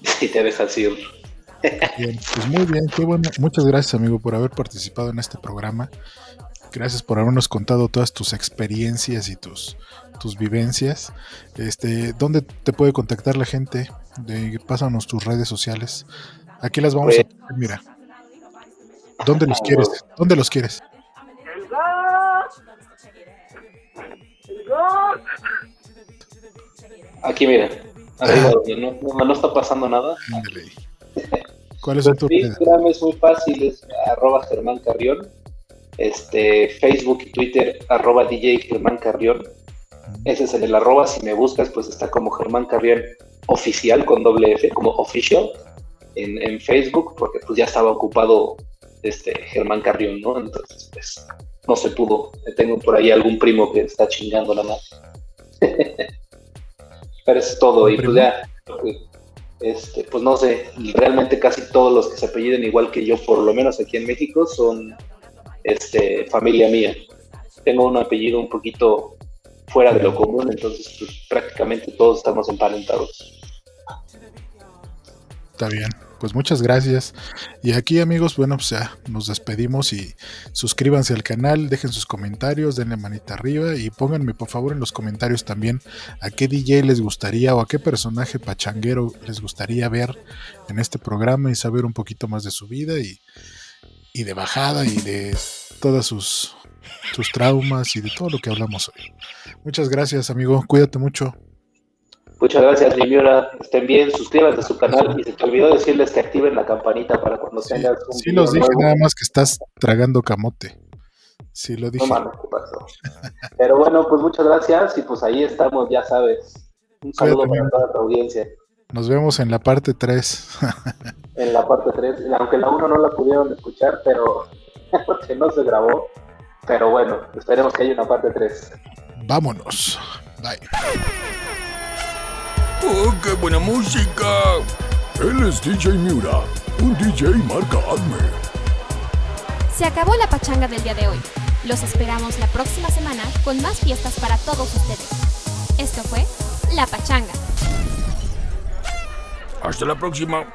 Y te dejas ir. Bien, pues muy bien, qué bueno. Muchas gracias, amigo, por haber participado en este programa. Gracias por habernos contado todas tus experiencias y tus, tus vivencias. Este, ¿dónde te puede contactar la gente? De, pásanos tus redes sociales. Aquí las vamos a pues poner, mira. ¿Dónde los quieres? ¿Dónde los quieres? Aquí mira, arriba no, no, está pasando nada. ¿Cuál es tu Instagram es muy fácil, es arroba Germán Carrión. Este, Facebook y Twitter, arroba DJ Germán Carrión. Ese es el arroba, si me buscas, pues está como Germán Carrión oficial con doble F, como official en, en Facebook, porque pues ya estaba ocupado este Germán Carrión, ¿no? Entonces, pues no se pudo. Tengo por ahí algún primo que está chingando la más. Pero es todo. Y pues ya, este, pues no sé, realmente casi todos los que se apelliden igual que yo, por lo menos aquí en México, son este, familia mía. Tengo un apellido un poquito fuera de lo común, entonces pues, prácticamente todos estamos emparentados. Está bien pues muchas gracias. Y aquí amigos, bueno, pues ya nos despedimos y suscríbanse al canal, dejen sus comentarios, denle manita arriba y pónganme por favor en los comentarios también a qué DJ les gustaría o a qué personaje pachanguero les gustaría ver en este programa y saber un poquito más de su vida y, de bajada y de todas sus, sus traumas y de todo lo que hablamos hoy. Muchas gracias amigo, cuídate mucho. Muchas gracias, Miura. Estén bien, suscríbanse a su canal y se te olvidó decirles que activen la campanita para cuando sí, tengas un Sí, los dije nada más que estás tragando camote. Sí, lo dije. No ¿qué pasó? Pero bueno, pues muchas gracias y pues ahí estamos, ya sabes. Un saludo para toda la audiencia. Nos vemos en la parte 3. en la parte 3, aunque la 1 no la pudieron escuchar, pero porque no se grabó. Pero bueno, esperemos que haya una parte 3. Vámonos. Bye. ¡Oh, qué buena música! Él es DJ Miura, un DJ marca Adme. Se acabó la pachanga del día de hoy. Los esperamos la próxima semana con más fiestas para todos ustedes. Esto fue La Pachanga. Hasta la próxima.